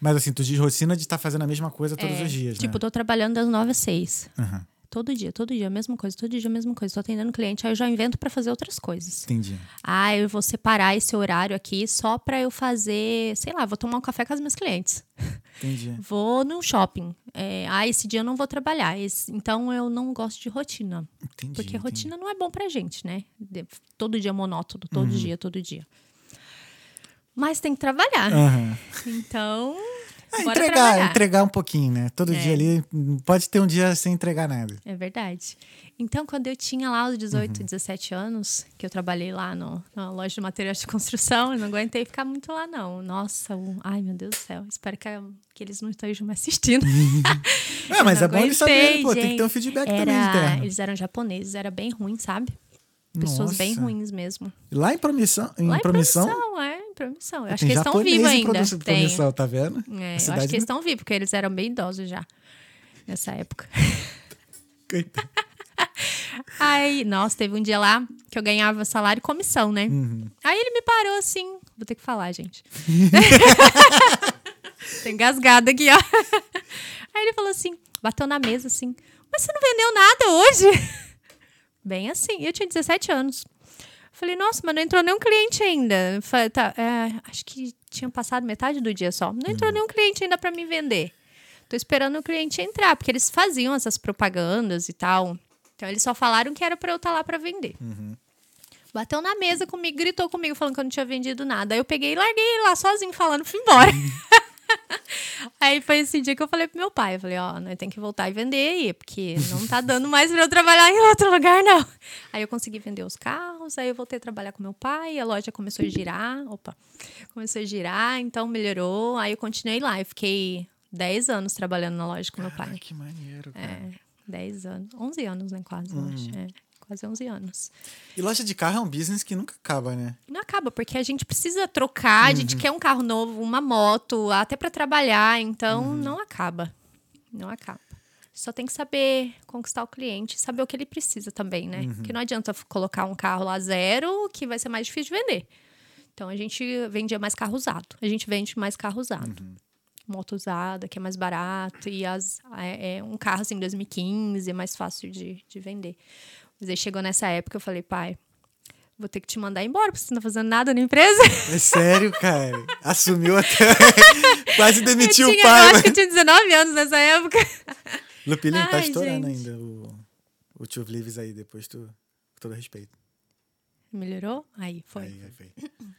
Mas assim, tu diz rotina de estar fazendo a mesma coisa todos É, os dias, Tipo, né? tô trabalhando das nove às seis. Aham, Todo dia, todo dia, a mesma coisa, todo dia a mesma coisa. Tô atendendo cliente, aí eu já invento pra fazer outras coisas. entendi. Ah, eu vou separar esse horário aqui só pra eu fazer, sei lá, vou tomar um café com as minhas clientes. Entendi. Vou no shopping. É, ah, esse dia eu não vou trabalhar. Esse- então eu não gosto de rotina. Entendi. Porque entendi. rotina não é bom pra gente, né? De- todo dia monótono, todo Uhum. dia, todo dia. Mas tem que trabalhar. Aham. Então, É, entregar, trabalhar. entregar um pouquinho, né? Todo É. dia ali, pode ter um dia sem entregar nada. É verdade. Então, quando eu tinha lá os 18, Uhum. 17 anos, que eu trabalhei lá no, na loja de materiais de construção, eu não aguentei ficar muito lá, não. Nossa, o- ai meu Deus do céu. Espero que, que eles não estejam me assistindo. É, mas é bom eles saberem, pô, tem que ter um gente. feedback Era- também interno. Eles eram japoneses, era bem ruim, sabe? Pessoas bem Nossa. ruins mesmo. Lá em promissão, em Lá em promissão, promissão, é, em promissão. Eu acho que eles estão vivos em ainda. Tem. promissão, tá vendo? É, eu acho que eles estão vivos, porque eles eram bem idosos já. Nessa época. Aí, nossa, teve um dia lá que eu ganhava salário e comissão, né? Uhum. Aí ele me parou assim. Vou ter que falar, gente. Tem engasgado aqui, ó. Aí ele falou assim, bateu na mesa assim. Mas você não vendeu nada hoje? Bem assim. Eu tinha 17 anos. Falei, nossa, mas não entrou nenhum cliente ainda. Falei, tá, é, acho que tinha passado metade do dia só. Não entrou nenhum cliente ainda pra me vender. Tô esperando o cliente entrar, porque eles faziam essas propagandas e tal. Então eles só falaram que era pra eu estar lá pra vender. Bateu na mesa comigo, gritou comigo, falando que eu não tinha vendido nada. Aí eu peguei e larguei lá sozinho, falando, fui embora. aí foi esse dia que eu falei pro meu pai. Eu falei, ó, nós tem que voltar e vender aí, porque não tá dando mais pra eu trabalhar em outro lugar, não. Aí eu consegui vender os carros, aí eu voltei a trabalhar com meu pai, a loja começou a girar. Opa, começou a girar, então melhorou. Aí eu continuei lá. Eu fiquei 10 anos trabalhando na loja com meu pai. Ah, que maneiro, cara. É, 10 anos. 11 anos, né? Quase, eu acho. É, quase 11 anos. E loja de carro é um business que nunca acaba, né? Não acaba, porque a gente precisa trocar, a gente quer um carro novo, uma moto, até para trabalhar, então não acaba. Não acaba. Só tem que saber conquistar o cliente, saber o que ele precisa também, né? Porque não adianta colocar um carro lá zero, que vai ser mais difícil de vender. Então a gente vendia mais carro usado. A gente vende mais carro usado. Moto usada, que é mais barato, e as, é, é um carro assim 2015 é mais fácil de, de vender. Mas aí chegou nessa época, eu falei, pai, vou ter que te mandar embora, porque você não tá fazendo nada na empresa. É sério, cara. Assumiu até. Quase demitiu eu o tinha, pai. eu acho que eu tinha 19 anos nessa época. Lupilinho, tá estourando gente. ainda o, o Two Leaves aí, depois tu. Com todo respeito. Melhorou? Aí, foi. Aí, aí, foi.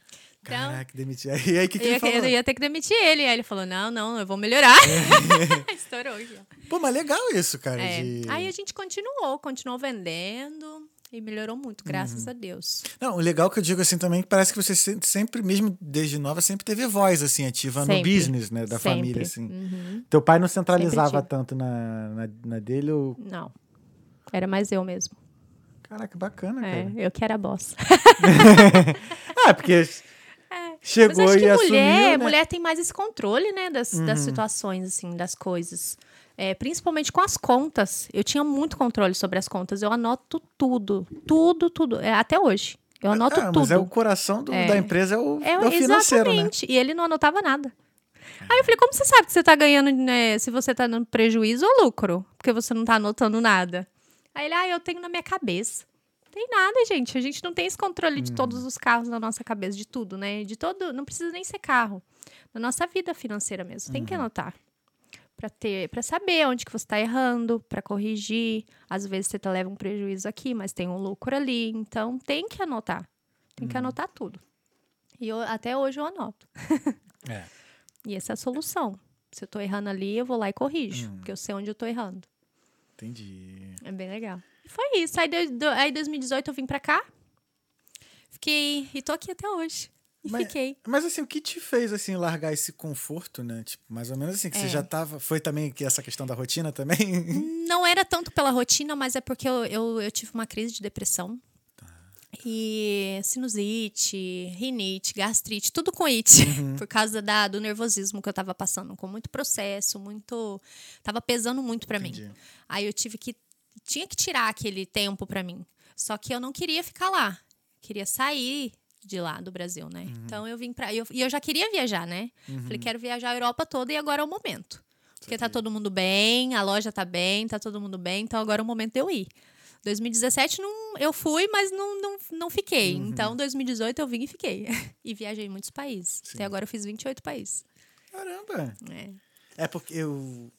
Caraca, demitiu. Aí, aí, o que, que Eu ele ia, falou? eu ia ter que demitir ele. Aí ele falou: não, não, eu vou melhorar. Estourou já. Pô, mas legal isso, cara. É. de- Aí a gente continuou, continuou vendendo e melhorou muito, graças Uhum. a Deus. Não, o legal que eu digo assim também, que parece que você se- sempre, mesmo desde nova, sempre teve voz, assim, ativa no Sempre. business, né, da Sempre. família, assim. Uhum. Teu pai não centralizava tanto na, na, na dele, ou... Não. Era mais eu mesmo. Caraca, bacana, É, cara. eu que era boss. Ah, porque Mas chegou acho e que assumiu, mulher, né? mulher tem mais esse controle, né, das, das situações, assim, das coisas. É, principalmente com as contas. Eu tinha muito controle sobre as contas. Eu anoto tudo. Tudo, tudo. É, até hoje. Eu anoto Ah, tudo. mas é o coração do- É. da empresa, é o, É, é o financeiro, né? exatamente. E ele não anotava nada. Aí eu falei, como você sabe que você tá ganhando, né, se você tá dando prejuízo ou lucro? Porque você não tá anotando nada. Aí ele, ah, eu tenho na minha cabeça. Tem nada, gente. A gente não tem esse controle de Uhum. todos os carros na nossa cabeça, de tudo, né? De todo, não precisa nem ser carro. Na nossa vida financeira mesmo, tem Uhum. que anotar. Pra ter, para saber onde que você tá errando, pra corrigir. Às vezes você tá, leva um prejuízo aqui, mas tem um lucro ali, então tem que anotar. Tem que anotar tudo. E eu- até hoje eu anoto. É. E essa é a solução. Se eu tô errando ali, eu vou lá e corrijo, Uhum. porque eu sei onde eu tô errando. Entendi. É bem legal. E foi isso. Aí, de, do, aí 2018 eu vim pra cá. Fiquei. E tô aqui até hoje. E Mas- fiquei. Mas assim, o que te fez assim largar esse conforto, né? Tipo, mais ou menos assim, que você É. já tava. Foi também que essa questão da rotina também? Não era tanto pela rotina, mas é porque eu, eu, eu tive uma crise de depressão. E sinusite, rinite, gastrite, tudo com it. Por causa da, do nervosismo que eu tava passando. Com muito processo, muito. Tava pesando muito pra mim. Aí eu tive que. Tinha que tirar aquele tempo pra mim. Só que eu não queria ficar lá. Queria sair de lá, do Brasil, né? Uhum. Então eu vim pra. E eu, eu já queria viajar, né? Falei, quero viajar a Europa toda e agora é o momento. Porque tá todo mundo bem, a loja tá bem, tá todo mundo bem, então agora é o momento de eu ir. 2017 não, eu fui, mas não, não, não fiquei. Uhum. Então, 2018 eu vim e fiquei. e viajei em muitos países. Sim. Até agora eu fiz 28 países. Caramba. É, É porque eu.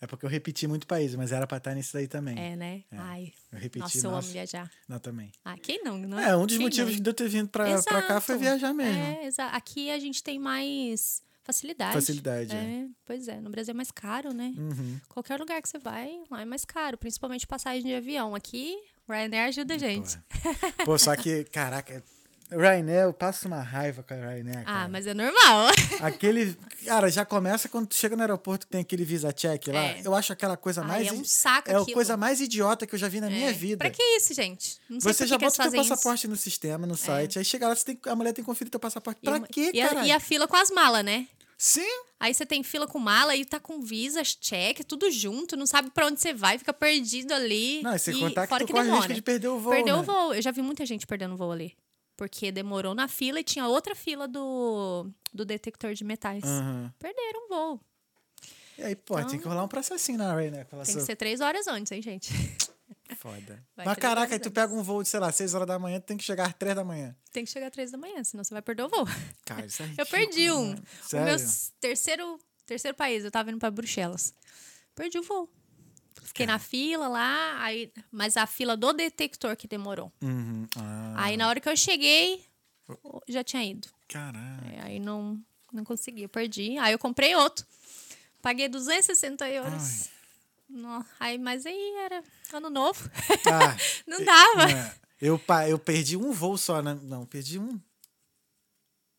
É porque eu repeti muito país, mas era pra estar nisso daí também. é né? Ai, Eu repeti. nossa, eu amo viajar. Não, também. Ah, quem não? não É, um dos motivos não? de eu ter vindo pra, pra cá foi viajar mesmo. É, exato. Aqui a gente tem mais facilidade. Facilidade, é. É, pois é. No Brasil é mais caro, né? Uhum. Qualquer lugar que você vai, lá é mais caro. Principalmente passagem de avião. Aqui, Ryanair ajuda a gente. Porra. Pô, só que, caraca, Ryanair, eu passo uma raiva com a Ryanair, cara. Ah, mas é normal. Aquele, cara, já começa quando tu chega no aeroporto que tem aquele visa check lá. É. Eu acho aquela coisa Ai, mais é um saco é a coisa mais idiota que eu já vi na minha É. vida. Pra que isso, gente? Não sei Você já que bota o teu fazem isso. É. passaporte no sistema, no site, aí chega lá, você tem, a mulher tem que conferir teu passaporte. E Pra quê, cara? e a fila com as malas, né? Sim, Aí você tem fila com mala e tá com visa, check, tudo junto, não sabe pra onde você vai, fica perdido ali. não, e sem e contar que fora tu que corre demora. risco de perder o voo, Perdeu né? o voo. Eu já vi muita gente perdendo o voo ali. Porque demorou na fila e tinha outra fila do, do detector de metais. Aham. Perderam o voo. E aí, pô, tem que rolar um processinho na com ela Tem que ser três horas antes, hein, gente? Foda. Vai Mas três caraca, aí tu pega um voo de, sei lá, 6 horas da manhã, tu tem que chegar às 3 da manhã. Tem que chegar às três da manhã, senão você vai perder o voo. Cara, isso é Eu ridículo, perdi um. mano. O Sério? meu terceiro, terceiro país, eu tava indo pra Bruxelas. Perdi o voo. Fiquei na fila lá, aí, mas a fila do detector que demorou. Uhum. Ah, Aí na hora que eu cheguei, já tinha ido. caralho. É, aí não, não consegui, eu perdi. Aí eu comprei outro. Paguei 260 euros. Nó- Aí, mas aí era ano novo. Ah, Não dava. É, Eu, eu perdi um voo só, na, não, perdi um.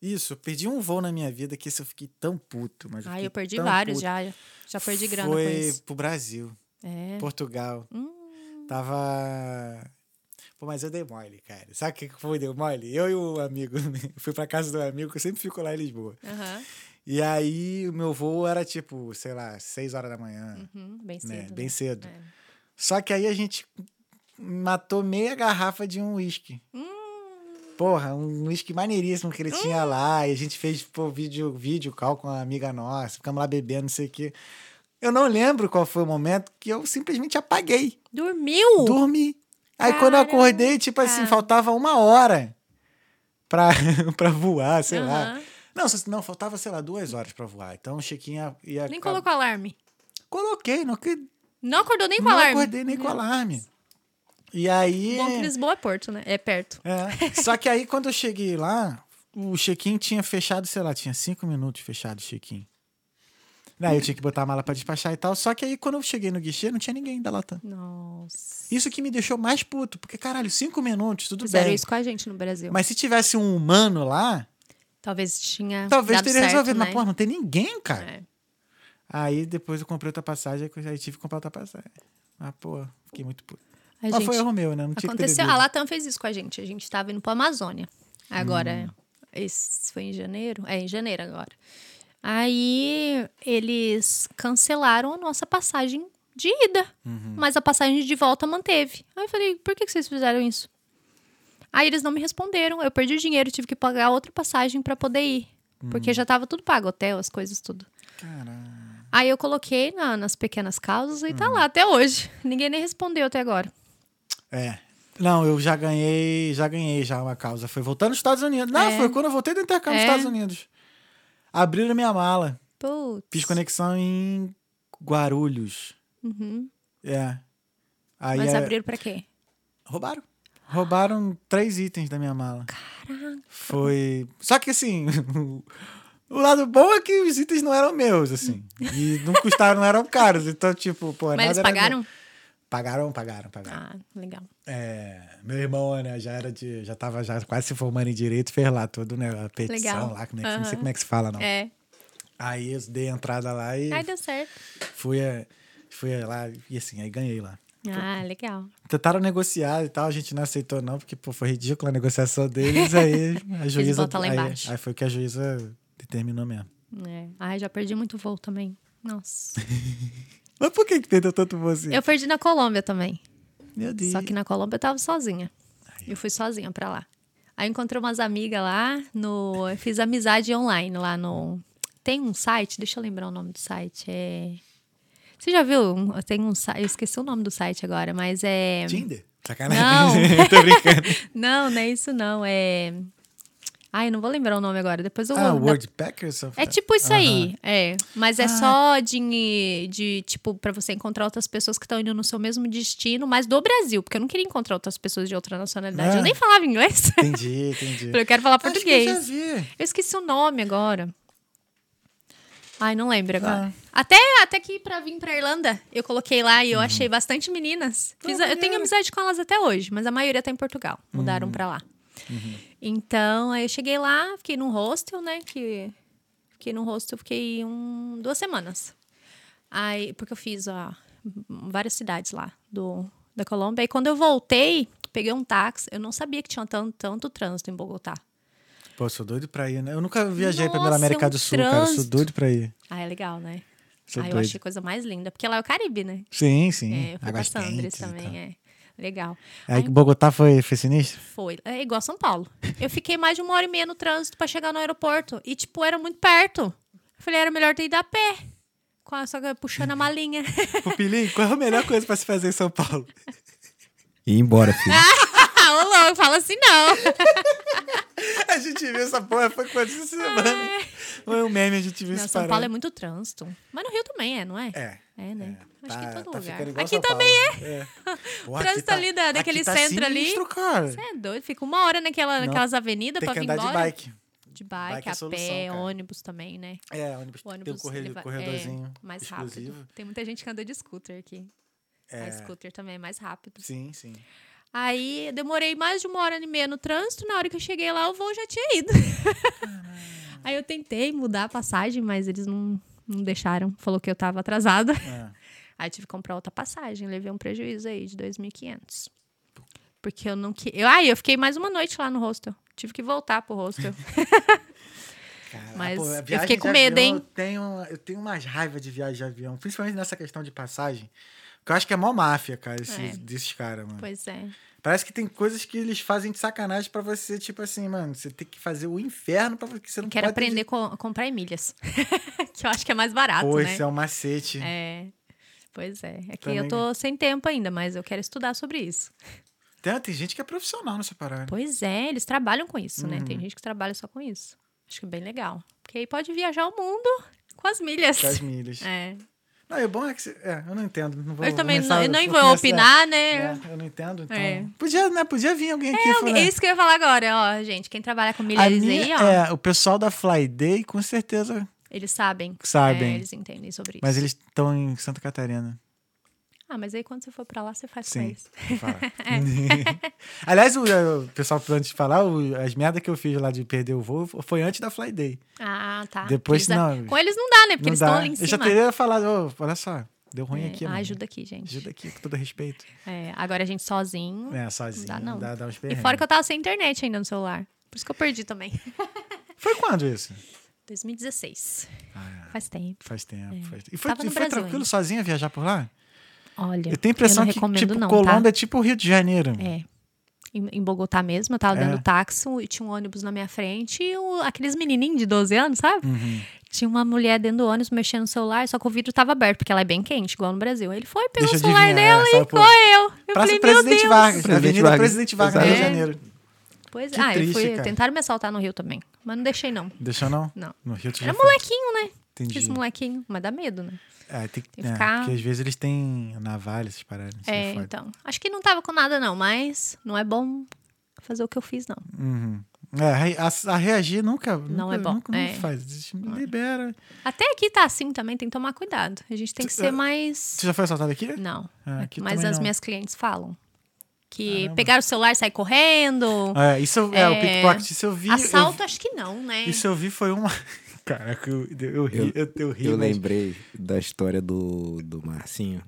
Isso, eu perdi um voo na minha vida que esse eu fiquei tão puto. Mas Aí fiquei eu perdi vários puto. já. Já perdi grana Foi com isso. pro Brasil, É. Portugal. Hum. Tava. Pô, mas eu dei mole, cara. Sabe o que foi deu mole? Eu e o amigo, fui pra casa do amigo, que eu sempre fico lá em Lisboa. Aham. E aí o meu voo era tipo, sei lá, 6 horas da manhã, Uhum, bem cedo. né? né? Bem cedo. É. Só que aí a gente matou meia garrafa de um uísque. Hum. Porra, um uísque maneiríssimo que ele tinha lá. E a gente fez pô, vídeo, vídeo call com uma amiga nossa. Ficamos lá bebendo, não sei o quê. Eu não lembro qual foi o momento que eu simplesmente apaguei. Dormiu? Dormi. Aí quando eu acordei, tipo assim, faltava uma hora pra, pra voar, sei lá. Aham. Não, não, faltava, sei lá, duas horas pra voar. Então o Chiquinho ia. Nem colocou alarme. Coloquei, não, que- Não acordou nem com não alarme. acordei nem com alarme. E aí. Bom que Lisboa é Porto, né? É perto. É. Só que aí, quando eu cheguei lá, o check-in tinha fechado, sei lá, tinha cinco minutos fechado o check-in. Daí eu tinha que botar a mala pra despachar e tal. Só que aí, quando eu cheguei no guichê, não tinha ninguém da Latam. Nossa. Isso que me deixou mais puto, porque, caralho, cinco minutos, tudo Fizeram bem. isso com a gente no Brasil. Mas se tivesse um humano lá, Talvez tinha. talvez teria certo, resolvido. né? Mas, pô, não tem ninguém, cara. É. Aí depois eu comprei outra passagem, aí tive que comprar outra passagem. Ah, pô, fiquei muito puto. A Mas gente- foi erro meu, né? Não tinha Aconteceu. A Latam fez isso com a gente. A gente tava indo pra Amazônia. Agora, Hum. esse foi em janeiro? É, em janeiro agora. Aí eles cancelaram a nossa passagem de ida. Uhum. Mas a passagem de volta manteve. Aí eu falei, por que que vocês fizeram isso? Aí eles não me responderam. Eu perdi o dinheiro, tive que pagar outra passagem pra poder ir. Hum. Porque já tava tudo pago, hotel, as coisas, tudo. Caralho. Aí eu coloquei na- nas pequenas causas e tá Hum. lá até hoje. Ninguém nem respondeu até agora. É. Não, eu já ganhei, já ganhei já uma causa. Foi voltando nos Estados Unidos. Não, É. foi quando eu voltei do intercâmbio nos É. Estados Unidos. Abriram minha mala. Putz. Fiz conexão em Guarulhos. Uhum. É. Aí Mas é- abriram pra quê? roubaram. Roubaram três itens da minha mala. Caraca. Foi. Só que assim. O lado bom é que os itens não eram meus, assim. E não custaram, não eram caros. Então, tipo, pô, Mas nada eles pagaram? meu. Pagaram, pagaram, pagaram. Ah, legal. É, meu irmão, né, já era de. Já tava já quase se formando em direito, fez lá tudo, né? A petição Legal. lá, como é que, não sei como é que se fala, não. É. Aí eu dei a entrada lá e Aí deu certo. fui, é, fui lá e assim, aí ganhei lá. Ah, legal. Tentaram negociar e tal, a gente não aceitou, não, porque pô, foi ridícula a negociação deles, aí a juíza. lá aí, aí foi o que a juíza determinou mesmo. É. Ai, já perdi muito voo também. Nossa. Mas por que, que perdeu tanto você? Eu perdi na Colômbia também. Meu Deus. Só que na Colômbia eu tava sozinha. Eu fui sozinha pra lá. Aí encontrei umas amigas lá no. eu Fiz amizade online lá no. Tem um site, deixa eu lembrar o nome do site. É. Você já viu? Tem um site. Eu esqueci o nome do site agora, mas é. Tinder? Sacanagem. Tô brincando. Não, não é isso, não. É. Ai, eu não vou lembrar o nome agora. Depois eu Ah, vou. Wordpackers? É tipo isso aí, é. Mas é Ah. só de, de, tipo, pra você encontrar outras pessoas que estão indo no seu mesmo destino, mas do Brasil, porque eu não queria encontrar outras pessoas de outra nacionalidade. Ah. Eu nem falava inglês. Entendi, entendi. eu quero falar que eu português. já vi. Eu esqueci o nome agora. Ai, não lembro agora. Ah. Até, até que pra vir pra Irlanda, eu coloquei lá e eu achei bastante meninas. Fiz eu tenho amizade com elas até hoje, mas a maioria tá em Portugal. Mudaram pra lá. Então, aí eu cheguei lá, fiquei num hostel, né? Que, fiquei num hostel, fiquei um, duas semanas. Aí, porque eu fiz ó, várias cidades lá do, da Colômbia. Aí quando eu voltei, peguei um táxi. Eu não sabia que tinha tanto, tanto trânsito em Bogotá. Pô, sou doido pra ir, né? Eu nunca viajei Nossa, pela América é um do Sul, cara. Eu Sou trânsito. doido pra ir. Ah, é legal, né? Sou ah, eu doido. achei a coisa mais linda. Porque lá é o Caribe, né? Sim, sim. É, eu fui pra Sandres também, é. Legal. Aí Bogotá foi, foi sinistro? Foi. É igual São Paulo. Eu fiquei mais de uma hora e meia no trânsito pra chegar no aeroporto. E, tipo, era muito perto. Eu falei, era melhor ter ido a pé. Com a- Só que puxando a malinha. Pupilinho, qual é a melhor coisa pra se fazer em São Paulo? E ir embora, filho. ah, ô louco, fala assim não. A gente viu essa porra, foi quanto essa semana? Foi um meme, a gente viu não isso São parando. Paulo é muito trânsito. Mas no Rio também é, não é? É. É, né? Acho que em todo tá lugar. Aqui também é. Pô, Trânsito aqui ali da- daquele tá centro ali. sinistro, cara. Você é doido. Fica uma hora naquela, Não, naquelas avenidas pra vir andar de embora. bike. De bike, Bike é a solução, pé, cara. ônibus também, né? É, ônibus, O tem um ônibus corre- ele vai- corredorzinho é, mais exclusivo. rápido. Tem muita gente que anda de scooter aqui. É, A scooter também é mais rápido. sim, sim. Aí eu demorei mais de uma hora e meia no trânsito. Na hora que eu cheguei lá, o voo já tinha ido. Aí eu tentei mudar a passagem, mas eles não, não deixaram. Falou que eu tava atrasada. É. Aí tive que comprar outra passagem. Levei um prejuízo aí de 2.500. Porque eu não queria. Ah, eu fiquei mais uma noite lá no hostel. Tive que voltar pro hostel. Cara, Mas pô, eu fiquei com medo, avião, hein? Eu tenho, eu tenho umas raivas de viagem de avião, principalmente nessa questão de passagem. Porque eu acho que é mó máfia, cara, esses, É. desses caras, mano. pois é. Parece que tem coisas que eles fazem de sacanagem pra você, tipo assim, mano, você tem que fazer o inferno pra que você não Quero pode aprender co- a comprar em milhas. que eu acho que é mais barato, Pô, né? esse é um macete. É. Pois é. É que Também- eu tô sem tempo ainda, mas eu quero estudar sobre isso. Tem, tem gente que é profissional nessa parada. Pois é, eles trabalham com isso, né? Uhum. Tem gente que trabalha só com isso. Acho que é bem legal. Porque aí pode viajar o mundo com as milhas. Com as milhas. É. Não, e o bom é que. você- É, eu não entendo. Não vou Eu também começar- não, eu nem vou opinar, né? É, eu não entendo, então. É. Podia, né? Podia vir alguém aqui É, falar. alguém- isso que eu ia falar agora, ó, gente. Quem trabalha com milhas minha, aí, ó, é, o pessoal da Flyday com certeza eles sabem. sabem. É, eles entendem sobre isso. Mas eles estão em Santa Catarina. Ah, mas aí quando você for pra lá, você faz com Sim. falar. É. Aliás, o, o pessoal, antes de falar, o- as merdas que eu fiz lá de perder o voo foi antes da Flyday. Ah, tá. Depois, Eles- não. Com eles não dá, né? Porque Não eles estão ali em Eu cima. já teria falado, ô, olha só, deu ruim É, aqui, ah, mano. ajuda aqui, gente. Ajuda aqui, com todo respeito. É, agora a gente sozinho. É, sozinho. dá, não. Dá, dá uns E fora que eu tava sem internet ainda no celular. Por isso que eu perdi também. Foi quando isso? 2016. Ah, Faz tempo. faz tempo. É. Faz... E foi, Tava e foi Brasil tranquilo ainda. sozinha viajar por lá? Olha, Eu tenho a impressão não que, tipo, não, Colômbia tá? é tipo o Rio de Janeiro. É. Em, em Bogotá mesmo, eu tava dando É. táxi e tinha um ônibus na minha frente e o- aqueles menininhos de 12 anos, sabe? Uhum. Tinha uma mulher dentro do ônibus mexendo no celular, só que o vidro tava aberto, porque ela é bem quente, igual no Brasil. Ele foi, pegou Deixa o eu celular adivinhar, dela é, e saiu por- correu. Eu Praça falei, meu Presidente Deus. Vargas. Presidente Avenida Vargas. Presidente Vargas, no Rio de É. Janeiro. Pois Que ah, eu triste, fui, tentaram me assaltar no Rio também, mas não deixei não. Deixou não? Não. No Rio tu Era foi. molequinho, né? Entendi. Esse molequinho, mas dá medo, né? É, tem que, Tem que é, ficar- Porque às vezes eles têm navalha, essas paradas. É, foda. então. Acho que não tava com nada não, mas não é bom fazer o que eu fiz não. Uhum. É, a, a reagir nunca, Não nunca, é bom, nunca, nunca é. faz. Deixa- Libera. Até aqui tá assim também, tem que tomar cuidado. A gente tem que Tu- ser é, mais Você já foi assaltado aqui? Não. Ah, aqui mas as não. minhas clientes falam que Caramba. pegaram o celular e sair correndo. É, isso eu- é, o É, pickpocket, isso eu vi. eu- Assalto, acho que não, né? isso eu vi foi uma. Caraca, eu, eu ri, eu, eu, ri. Eu mas- lembrei da história do, do Marcinho.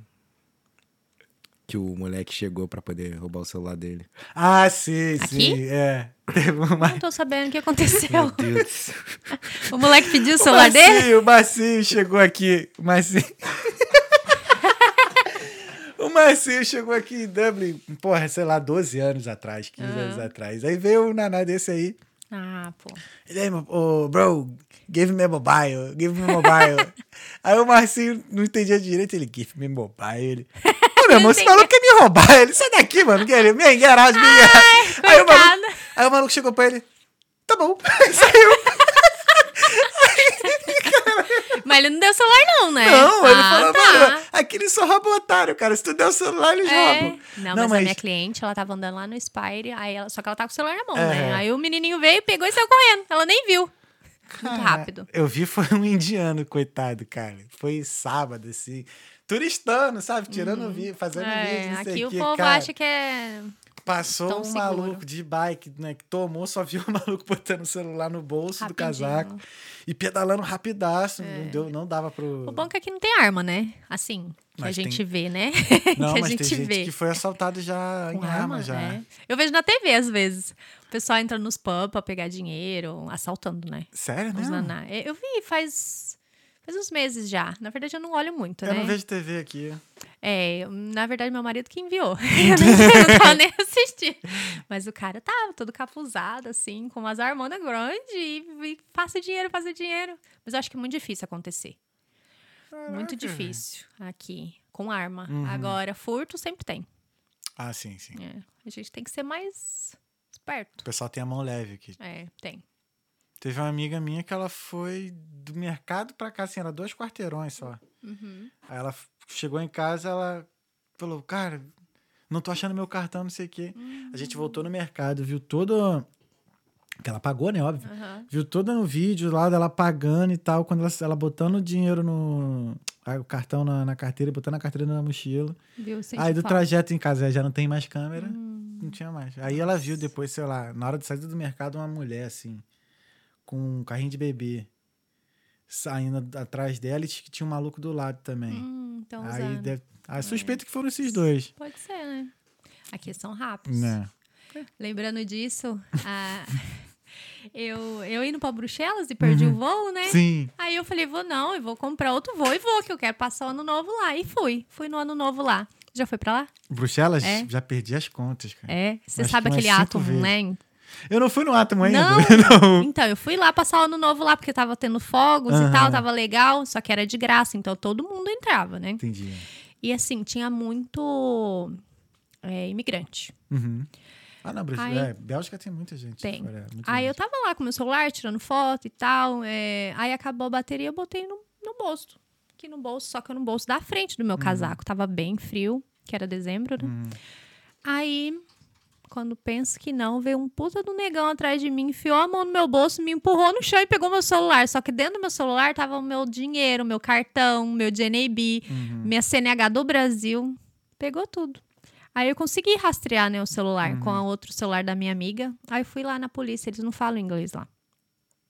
Que o moleque chegou pra poder roubar o celular dele. Ah, sim, Aqui? sim. É. Uma. Não tô sabendo o que aconteceu. O moleque pediu o O celular dele? Marcinho, o Marcinho chegou aqui. O Marcinho. O Marcinho chegou aqui em Dublin, porra, sei lá, 12 anos atrás, 15 Aham. anos atrás. Aí veio um naná desse aí. Ah, pô. Ele aí, oh, bro, give me mobile, give me mobile. aí o Marcinho não entendia direito, ele, give me mobile. Ele, Ô, meu irmão, esse entendi. maluco quer me roubar. Ele, sai daqui, mano. que Ele, me get out, me. Aí o, maluco, aí o maluco chegou pra ele, tá bom. Saiu. Mas ele não deu celular, não, né? Não, ele ah, falou, tá. mano, aqui eles só roubam otário, cara. Se tu der o celular, eles É. roubam. Não, mas, a minha cliente, ela tava andando lá no Spire, aí ela, só que ela tá com o celular na mão, É. né? Aí o menininho veio, pegou e saiu correndo. Ela nem viu. Muito Cara, rápido. Eu vi foi um indiano, coitado, cara. Foi sábado, assim. Turistando, sabe? Tirando vídeo, fazendo É, vídeo, não sei aqui o povo cara. acha que é. Passou um maluco de bike, né? Que tomou, só viu o maluco botando o celular no bolso do Rapidinho. casaco e pedalando rapidaço. É. Não, deu, não dava pro. O bom é que aqui não tem arma, né? Assim, que a Mas gente tem- vê, né? Não, que a mas gente tem gente vê. que foi assaltado já Com em arma, já. né? Eu vejo na TV às vezes. O pessoal entra nos pubs pra pegar dinheiro, assaltando, né? Sério, né? Eu vi faz, faz uns meses já. Na verdade, eu não olho muito, Eu né? não vejo TV aqui. É, eu- na verdade, meu marido que enviou. eu não, não tava nem assistindo. Mas o cara tava todo capuzado, assim, com umas armonas grandes e, e passa dinheiro, passa dinheiro. Mas eu acho que é muito difícil acontecer. muito Caraca, difícil aqui, com arma. Uhum. Agora, furto sempre tem. Ah, sim, sim. É, a gente tem que ser mais esperto. O pessoal tem a mão leve aqui. É, tem. Teve uma amiga minha que ela foi do mercado pra cá, assim, era dois quarteirões só. Uhum. Aí ela chegou em casa, ela falou, cara, não tô achando meu cartão, não sei o quê. A gente voltou no mercado, viu todo. Que ela pagou, né? Óbvio. Aham. Viu todo no vídeo lá dela pagando e tal, quando ela, ela botando o dinheiro no. aí o cartão na, na carteira, botando a carteira na mochila. Viu? Aí do trajeto em casa já não tem mais câmera, Hum, não tinha mais. Aí ela viu depois, sei lá, na hora de sair do mercado, uma mulher assim, com um carrinho de bebê, saindo atrás dela e tinha um maluco do lado também. hum, então Aí deve. Aí suspeito que foram esses dois. Pode ser, né? Aqui são rápidos. Né? Lembrando disso, a- eu, eu indo pra Bruxelas e perdi o voo, né? Uhum. Sim. Aí eu falei, vou não, eu vou comprar outro voo e vou, que eu quero passar o ano novo lá. E fui. Fui no ano novo lá. Já foi pra lá? Bruxelas, É. já perdi as contas, cara. É. Você sabe aquele cinco átomo, vezes. né? Eu não fui no átomo ainda. Não. Não. Então, eu fui lá passar o ano novo lá, porque tava tendo fogos Aham. e tal, tava legal, só que era de graça, então todo mundo entrava, né? Entendi. E assim, tinha muito é, imigrante. Uhum. Ah, não, Bruxelas. Aí- É, Bélgica tem muita gente. Tem. fora, muita Aí eu gente. tava lá com meu celular, tirando foto e tal. é, Aí acabou a bateria, eu botei no, no bolso. Aqui no bolso, só que no bolso da frente do meu casaco. Tava bem frio, que era dezembro, né? Uhum. Aí, quando penso que não, veio um puta do negão atrás de mim, enfiou a mão no meu bolso, me empurrou no chão e pegou meu celular. Só que dentro do meu celular tava o meu dinheiro, meu cartão, meu DNB, Uhum. minha CNH do Brasil. Pegou tudo. Aí eu consegui rastrear né, o celular com o outro celular da minha amiga. Aí eu fui lá na polícia, eles não falam inglês lá.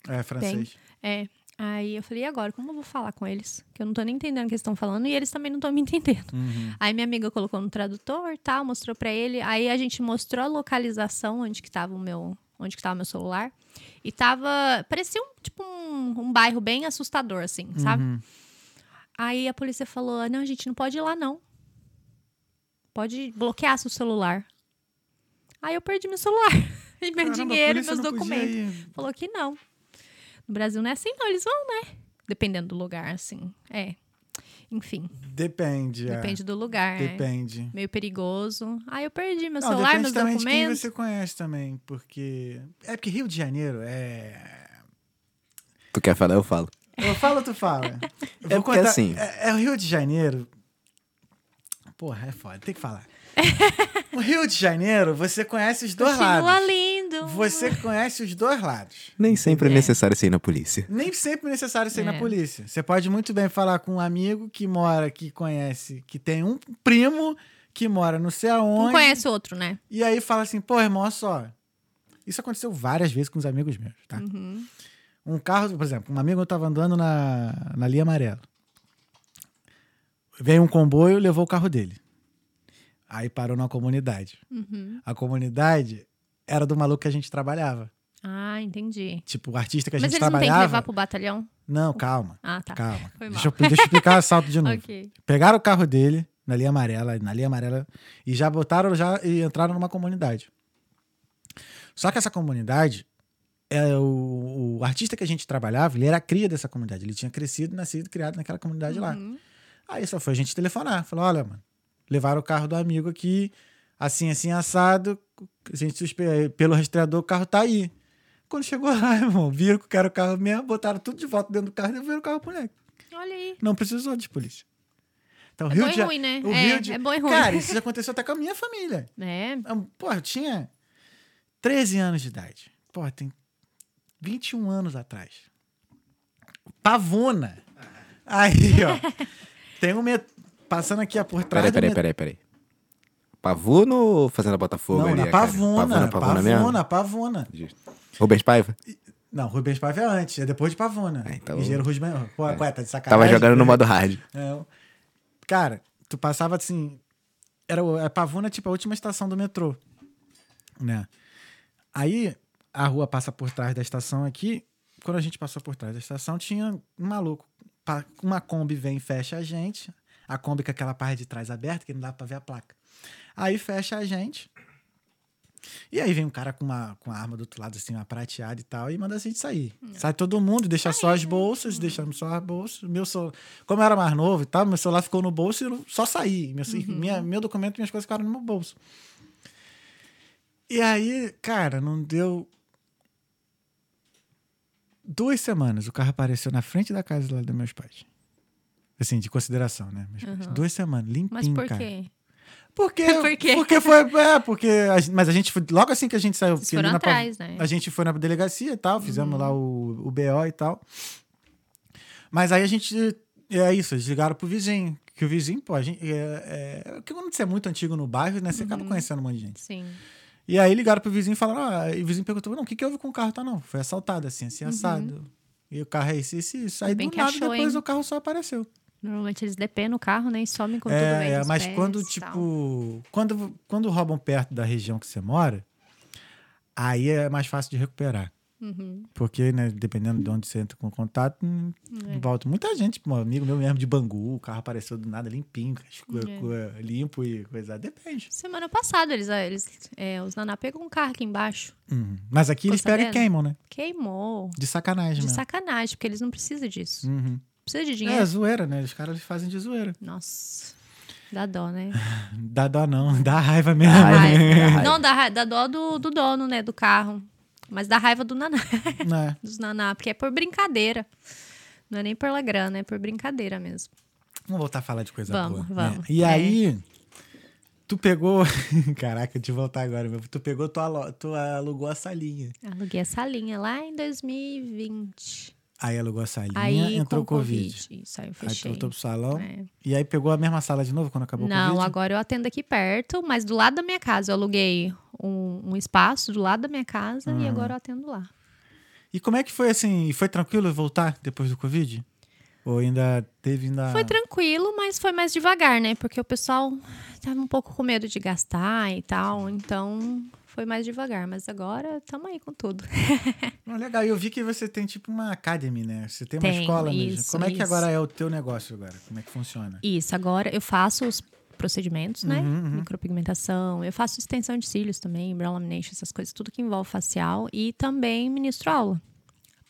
É francês. É. Aí eu falei, e agora? Como eu vou falar com eles? Que eu não tô nem entendendo o que eles estão falando e eles também não estão me entendendo. Uhum. Aí minha amiga colocou no tradutor, tal, mostrou pra ele. Aí a gente mostrou a localização onde que tava o meu, onde que tava meu celular. E tava, parecia um, tipo um, um bairro bem assustador assim, sabe? Uhum. Aí a polícia falou: "Não, a gente não pode ir lá não. Pode bloquear seu celular". Aí eu perdi meu celular e meu Caramba, dinheiro e meus documentos. Falou que não. No Brasil não é assim, não. Eles vão, né? Dependendo do lugar, assim. É. Enfim, Depende. é. depende do lugar. é. Depende. Meio perigoso. Aí eu perdi meu Não, celular, depende meus também de quem documentos. você conhece também, porque... É porque Rio de Janeiro é... Tu quer falar, eu falo. Eu falo, tu fala. Eu É porque assim- É, é o Rio de Janeiro... Porra, é foda, tem que falar. O Rio de Janeiro, você conhece os dois Continua lados. lindo. Você conhece os dois lados. Nem sempre é, É. necessário ser ir na polícia. Nem sempre é necessário ser na É. polícia. Você pode muito bem falar com um amigo que mora, que conhece, que tem um primo que mora não sei aonde. Um conhece o outro, né? E aí fala assim, pô, irmão, olha só. Isso aconteceu várias vezes com os amigos meus, tá? Uhum. Um carro, por exemplo, um amigo eu tava andando na, na linha amarela. Veio um comboio, levou o carro dele. Aí parou numa comunidade. Uhum. A comunidade era do maluco que a gente trabalhava. Ah, entendi. Tipo, o artista que a Mas gente eles não têm que trabalhava. levar pro batalhão? Não, calma. Ah, tá. Calma. Deixa eu, deixa eu explicar o assalto de novo. Ok. Pegaram o carro dele, na linha amarela, na linha amarela, e já botaram já e entraram numa comunidade. Só que essa comunidade, é o, o artista que a gente trabalhava, ele era cria dessa comunidade. Ele tinha crescido, nascido, criado naquela comunidade lá. Uhum. Aí só foi a gente telefonar. Falou: olha, mano, levaram o carro do amigo aqui, assim, assim, assado. A gente suspe... pelo rastreador, o carro tá aí. Quando chegou lá, irmão, viram que era o carro mesmo, botaram tudo de volta dentro do carro e devolveram o carro pro moleque. Olha aí. Não precisou de polícia. Então, É Rio bom de e ruim, né? o É, Rio de... é bom e ruim. Cara, isso aconteceu até com a minha família. É. Eu, Pô, eu tinha 13 anos de idade. Pô, tem 21 anos atrás. Pavona. Aí, ó. tem um met... Passando aqui ó, por trás Peraí, peraí, peraí, peraí. Pavuna ou Fazenda Botafogo Não, ali? na a. Pavuna, Pavuna? Pavona, Pavona. Justo. Rubens Paiva? Não, Rubens Paiva é antes, é depois de Pavona. É, então- Engenheiro Rubens. Pô, É. tá de sacanagem. Tava jogando no modo hard. É, cara, tu passava assim. Era a Pavuna, tipo, a última estação do metrô. Né? Aí a rua passa por trás da estação aqui. Quando a gente passou por trás da estação, tinha um maluco. Uma Kombi vem e fecha a gente. A Kombi com aquela parte de trás aberta, que não dá pra ver a placa. Aí fecha a gente. E aí vem um cara com uma, com arma do outro lado, assim, uma prateada e tal, e manda a gente sair. Sai todo mundo, deixa só as bolsas, deixamos só as bolsas. Meu celular, como eu era mais novo e tal, meu celular ficou no bolso e eu só saí. Meu, minha, meu documento e minhas coisas ficaram no meu bolso. E aí, cara, não deu. Duas semanas o carro apareceu na frente da casa lá dos meus pais. Assim, de consideração, né? Pais. Uhum. Duas semanas, limpinho, Mas por cara. quê? Porque, Por quê? porque foi. É, porque. a mas a gente foi. Logo assim que a gente saiu. Foram na atrás, né? A gente foi na delegacia e tal, fizemos lá o, o BO e tal. Mas aí a gente. É isso, eles ligaram pro vizinho. Que o vizinho, pô, a gente. É, é, porque quando você é muito antigo no bairro, né? Você Uhum. acaba conhecendo um monte de gente. Sim. E aí ligaram pro vizinho e falaram: ah, e o vizinho perguntou: não, o que, que houve com o carro? Tá, não. Foi assaltado, assim, assim, assado. E o carro é isso, isso, isso. Aí Uhum. Bem do nada achou, depois hein? o carro só apareceu. Normalmente eles depenam o carro, né? E somem com tudo É, bem é, mas quando, tipo, quando, quando roubam perto da região que você mora, aí é mais fácil de recuperar. Uhum. Porque, né, dependendo de onde você entra com contato, hum, É. volta. Muita gente, tipo, um amigo meu mesmo de Bangu, o carro apareceu do nada limpinho, É. limpo e coisa. Depende. Semana passada, eles, eles é, os Naná pegou um carro aqui embaixo. Uhum. Mas aqui Ficou eles pegam e sabendo? queimam, né? Queimou. De sacanagem De mesmo. sacanagem, porque eles não precisam disso. Uhum. Precisa de É, dinheiro. zoeira, né? Os caras fazem de zoeira. Nossa. Dá dó, né? Dá dó não, dá raiva mesmo. Dá raiva. Raiva. raiva. Não, dá, ra- dá dó do, do dono, né? Do carro. Mas dá raiva do Naná. né? Dos Naná, porque é por brincadeira. Não é nem pela grana, é por brincadeira mesmo. Vamos voltar a falar de coisa Vamos, boa. né? vamos. E É. aí, tu pegou. Caraca, de voltar agora, meu. Tu pegou, tu, alo- tu alugou a salinha. Aluguei essa salinha lá em 2020. Aí alugou a salinha, Aí entrou com Covid. Isso, aí eu Aí fechei. voltou pro salão. É. E aí pegou a mesma sala de novo quando acabou o Não, Covid? agora eu atendo aqui perto, mas do lado da minha casa. Eu aluguei um, um espaço do lado da minha casa e Uhum. agora eu atendo lá. E como é que foi assim? Foi tranquilo voltar depois do Covid? Ou ainda teve ainda. Foi tranquilo, mas foi mais devagar, né? Porque o pessoal tava um pouco com medo de gastar e tal, então foi mais devagar. Mas agora estamos aí com tudo. Não, legal. Eu vi que você tem tipo uma academy, né? Você tem uma Tenho, escola mesmo. isso, Como é que isso. agora é o teu negócio agora? Como é que funciona? Isso, agora eu faço os procedimentos, né? Uhum, uhum. Micropigmentação, eu faço extensão de cílios também, brow lamination, essas coisas, tudo que envolve facial e também ministro aula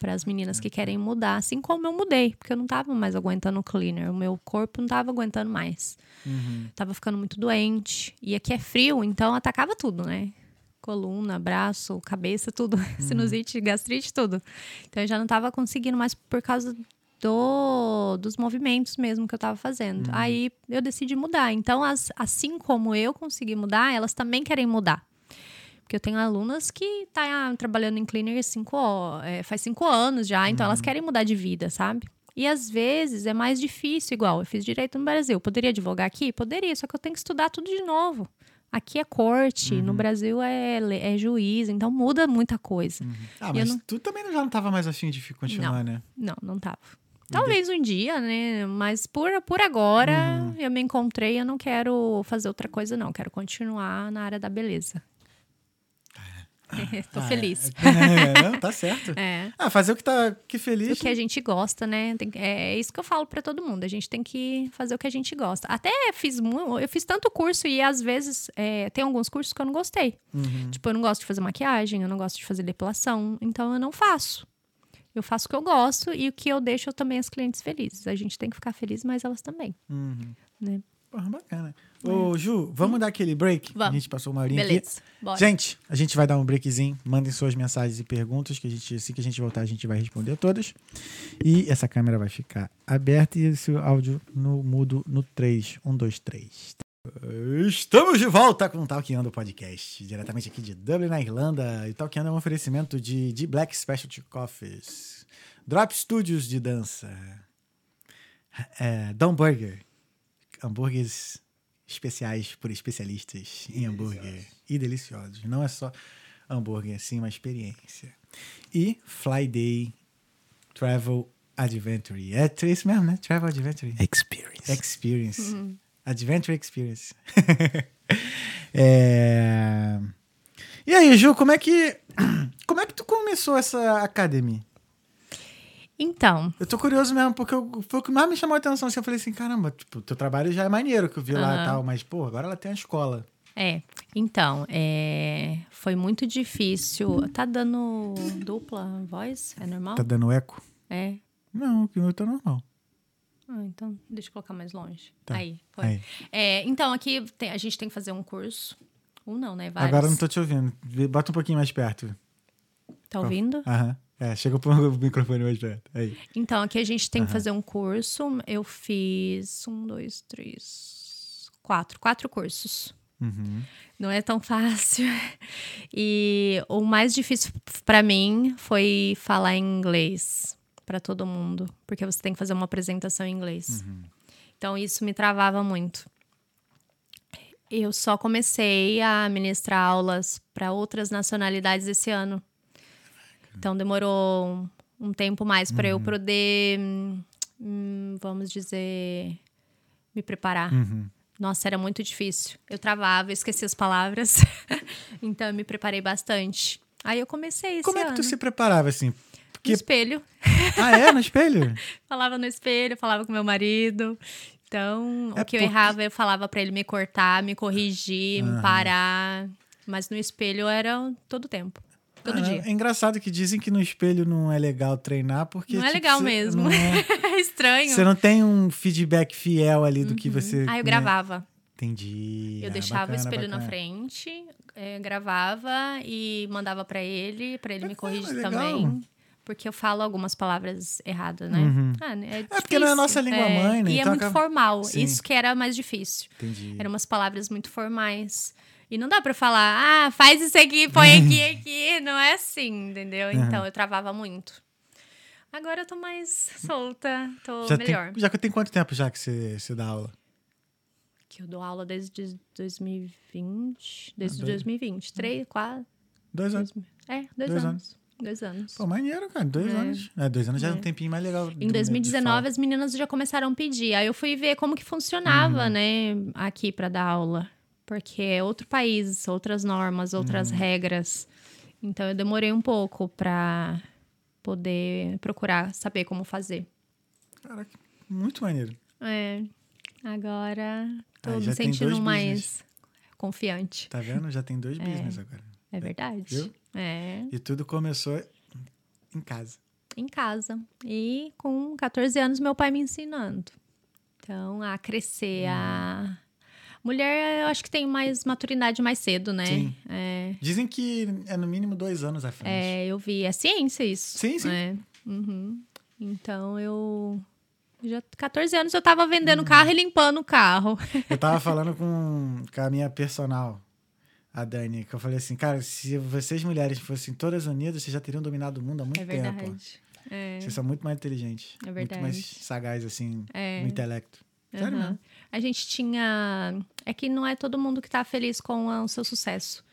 para as meninas que querem mudar, assim como eu mudei, porque eu não tava mais aguentando o cleaner, o meu corpo não tava aguentando mais. Uhum. Tava ficando muito doente. E aqui é frio, então atacava tudo, né? Coluna, braço, cabeça, tudo. Sinusite, gastrite, tudo. Então eu já não tava conseguindo mais por causa do, dos movimentos mesmo que eu tava fazendo. Aí eu decidi mudar. Então, as- assim como eu consegui mudar, elas também querem mudar. Porque eu tenho alunas que tá trabalhando em cleaner cinco, é, faz cinco anos já, então elas querem mudar de vida, sabe? E às vezes é mais difícil, igual eu fiz direito no Brasil. Poderia advogar aqui? Poderia, só que eu tenho que estudar tudo de novo. Aqui é corte, no Brasil é, é juiz, então muda muita coisa. Ah, E eu mas não- tu também já não tava mais afim de continuar, né? Não, não tava. Talvez um dia, né? Mas por, por agora eu me encontrei, eu não quero fazer outra coisa, não. Quero continuar na área da beleza. Tô Ah, feliz. É, não, tá certo. É. Ah, fazer o que tá que feliz. O que a gente gosta, né? Tem- é isso que eu falo pra todo mundo. A gente tem que fazer o que a gente gosta. Até fiz eu fiz tanto curso e às vezes é, tem alguns cursos que eu não gostei. Uhum. Tipo, eu não gosto de fazer maquiagem, eu não gosto de fazer depilação, então eu não faço. Eu faço o que eu gosto e o que eu deixo também as clientes felizes. A gente tem que ficar feliz, mas elas também. Uhum. Né? Porra, bacana. Ô, Ju, vamos dar aquele break? Vamos. A gente passou uma horinha aqui. Beleza. Bora. Gente, a gente vai dar um breakzinho. Mandem suas mensagens e perguntas, que a gente, assim que a gente voltar, a gente vai responder todas. E essa câmera vai ficar aberta e esse áudio no mudo no 3. 1, 2, 3. Estamos de volta com o Talkando Podcast, diretamente aqui de Dublin, na Irlanda. E o Talkando é um oferecimento de, de Black Specialty Coffees, Drop Studios de dança, é, Dom Burger, hambúrgueres especiais por especialistas em hambúrguer e deliciosos. Não é só hambúrguer, sim uma experiência. E Fly Day Travel Adventure. É isso mesmo, né? Travel Adventure. Experience. Experience. Adventure Experience. É, E aí, Ju, como é que como é que tu começou essa academy? Então, Eu tô curioso mesmo, porque eu- foi o que mais me chamou a atenção. Assim, eu falei assim, caramba, tipo, teu trabalho já é maneiro que eu vi lá e tal, mas, pô, agora ela tem a escola. é. Então, é, foi muito difícil. Tá dando dupla voz? É normal? Tá dando eco? É. Não, o meu tá normal. Ah, então, deixa eu colocar mais longe. Tá. Aí, foi. Aí. É, então, aqui tem- a gente tem que fazer um curso. Um não, né? Vários. Agora eu não tô te ouvindo. Bota um pouquinho mais perto. Tá ouvindo? Aham. É, chega pro microfone mais perto. Aí. Então, aqui a gente tem que fazer um curso. Eu fiz um, dois, três, quatro. Quatro cursos. Uhum. Não é tão fácil. E o mais difícil pra mim foi falar inglês pra todo mundo, porque você tem que fazer uma apresentação em inglês. Então isso me travava muito. Eu só comecei a ministrar aulas para outras nacionalidades esse ano. Então demorou um, um tempo mais para eu poder, hum, vamos dizer, me preparar. Uhum. Nossa, era muito difícil. Eu travava, eu esquecia as palavras. então eu me preparei bastante. Aí eu comecei Como é que ano. tu se preparava, assim? No Porque... espelho. Ah, é? No espelho? Falava no espelho, falava com meu marido. Então, É o que eu errava, eu falava pra ele me cortar, me corrigir, me parar. Mas no espelho era todo tempo. Todo Ah, dia. É engraçado que dizem que no espelho não é legal treinar, porque. Não é tipo, legal cê- mesmo. é- É estranho. Você não tem um feedback fiel ali do que você. Aí eu né? gravava. Entendi. Eu Ah, deixava bacana, o espelho na bacana. frente, eh, gravava e mandava pra ele, pra ele me Bacana, corrigir também. Porque eu falo algumas palavras erradas, né? Uhum. Ah, é, É porque não é a nossa língua É, mãe, né? E é Então muito acaba- formal. Sim. Isso que era mais difícil. Entendi. Eram umas palavras muito formais. E não dá pra falar, ah, faz isso aqui, põe aqui, aqui. Não é assim, entendeu? Então eu travava muito. Agora eu tô mais solta, tô Já melhor. tem, já que tem quanto tempo já que você, você dá aula? Que eu dou aula desde 2020. Desde dois- 2020. Três, quatro. Dois anos. dois- é, dois, Dois anos. Dois anos. Pô, maneiro, cara. Dois É. anos. É, dois anos já é um É. tempinho mais legal. Em 2019, as meninas já começaram a pedir. Aí eu fui ver como que funcionava, né, aqui para dar aula. Porque é outro país, outras normas, outras regras. Então eu demorei um pouco para poder procurar saber como fazer. Caraca, muito maneiro. É. Agora tô Aí me sentindo mais confiante. Tá vendo? Já tem dois business agora. É verdade. Viu? É. E tudo começou em casa. em casa. E com 14 anos, meu pai me ensinando. Então, a crescer, a. Mulher, eu acho que tem mais maturidade mais cedo, né? Sim. É, Dizem que é no mínimo dois anos à frente. é, eu vi. É ciência isso. Sim, sim. É. Uhum. Então, eu. Já 14 anos eu tava vendendo Uhum. carro e limpando o carro. Eu tava falando com, com a minha personal, a Dani, que eu falei assim, cara, se vocês mulheres fossem todas unidas, vocês já teriam dominado o mundo há muito É tempo. verdade. É. Vocês são muito mais inteligentes. É Muito verdade. mais sagazes, assim, É. no intelecto. Sério Aham. mesmo. A gente tinha. É que não é todo mundo que tá feliz com o seu sucesso.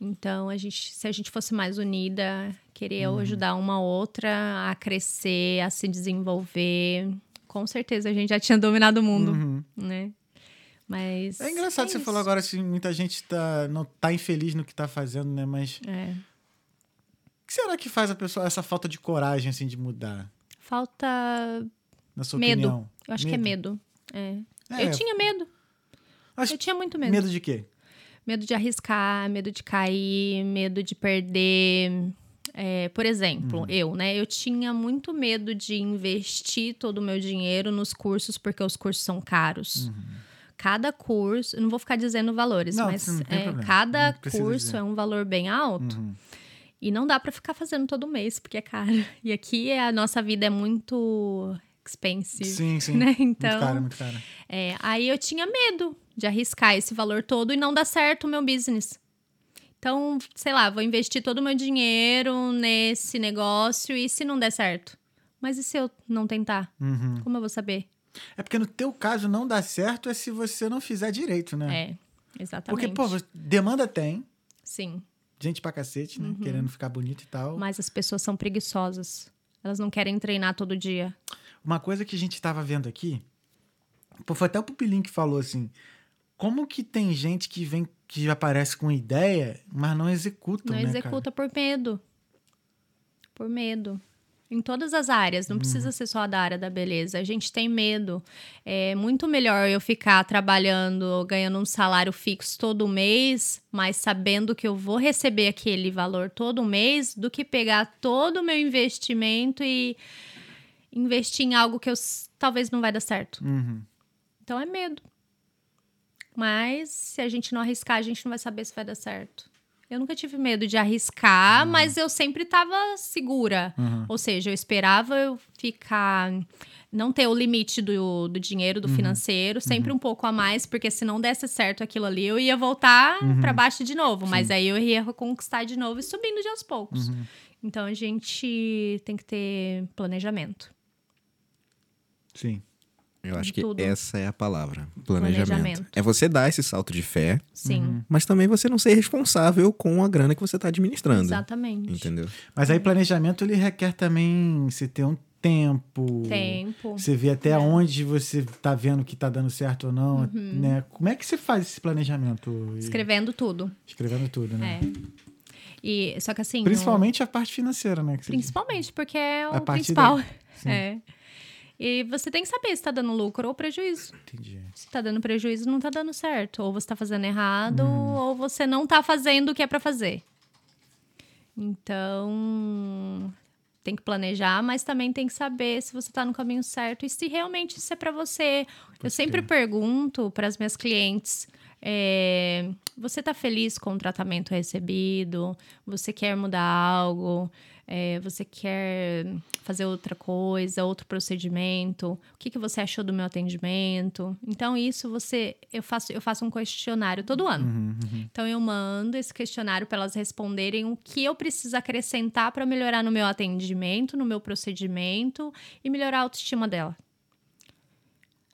Então, a gente, se a gente fosse mais unida, querer Uhum. ajudar uma outra a crescer, a se desenvolver, com certeza a gente já tinha dominado o mundo, Uhum. né? Mas. É engraçado você isso. falou agora assim, muita gente tá, não tá infeliz no que tá fazendo, né? Mas É. o que será que faz a pessoa, essa falta de coragem, assim, de mudar? Falta. Na sua Medo. opinião? Eu acho que é medo. É. É, Eu tinha medo. Acho- Eu tinha muito medo. Medo de quê? Medo de arriscar, medo de cair, medo de perder. É, por exemplo, Uhum. eu, né? Eu tinha muito medo de investir todo o meu dinheiro nos cursos, porque os cursos são caros. Cada curso, não vou ficar dizendo valores, Uhum. Não, mas é, cada curso dizer. é um valor bem alto. Uhum. E não dá pra ficar fazendo todo mês, porque é caro. E aqui a nossa vida é muito expensive. Sim, sim. Né? Muito Então, cara, muito cara. é, aí eu tinha medo de arriscar esse valor todo e não dar certo o meu business. Então, sei lá, vou investir todo o meu dinheiro nesse negócio e se não der certo? Mas e se eu não tentar? Uhum. Como eu vou saber? É porque no teu caso não dá certo é se você não fizer direito, né? É, exatamente. Porque, pô, demanda tem, Sim, gente pra cacete, Uhum. né? Querendo ficar bonito e tal. mas as pessoas são preguiçosas. Elas não querem treinar todo dia. Uma coisa que a gente tava vendo aqui, foi até o Pupilinho que falou assim, como que tem gente que vem, que aparece com ideia, mas não executa, Não né, executa por medo. Por medo. Em todas as áreas, não precisa ser só da área da beleza. A gente tem medo. É muito melhor eu ficar trabalhando, ganhando um salário fixo todo mês, mas sabendo que eu vou receber aquele valor todo mês, do que pegar todo o meu investimento e investir em algo que eu talvez não vai dar certo. Uhum. Então é medo. Mas se a gente não arriscar, a gente não vai saber se vai dar certo. Eu nunca tive medo de arriscar, mas eu sempre estava segura. Uhum. Ou seja, eu esperava eu ficar. Não ter o limite do, do dinheiro, do financeiro, sempre um pouco a mais, porque se não desse certo aquilo ali, eu ia voltar pra baixo de novo. Mas aí eu ia reconquistar de novo e subindo de aos poucos. Uhum. Então a gente tem que ter planejamento. Sim. Eu acho que tudo. essa é a palavra. Planejamento. Planejamento. É você dar esse salto de fé, Sim, mas também você não ser responsável com a grana que você tá administrando. exatamente. Entendeu? Mas aí planejamento ele requer também você ter um tempo. Tempo. Você vê até É. onde você tá vendo que tá dando certo ou não, né? Como é que você faz esse planejamento? E- Escrevendo tudo. Escrevendo tudo, né? É. E, só que assim. Principalmente a parte financeira, né? Principalmente, porque é o A principal. sim. É. E você tem que saber se tá dando lucro ou prejuízo. Entendi. Se tá dando prejuízo, não tá dando certo. Ou você tá fazendo errado, Uhum. ou você não tá fazendo o que é pra fazer. Então, tem que planejar, mas também tem que saber se você tá no caminho certo e se realmente isso é pra você. Eu sempre pergunto para as minhas clientes. é, você tá feliz com o tratamento recebido? Você quer mudar algo? É, você quer fazer outra coisa, outro procedimento? O que, que você achou do meu atendimento? Então, isso você. Eu faço, eu faço um questionário todo ano. Uhum, uhum. Então, eu mando esse questionário para elas responderem o que eu preciso acrescentar para melhorar no meu atendimento, no meu procedimento e melhorar a autoestima dela.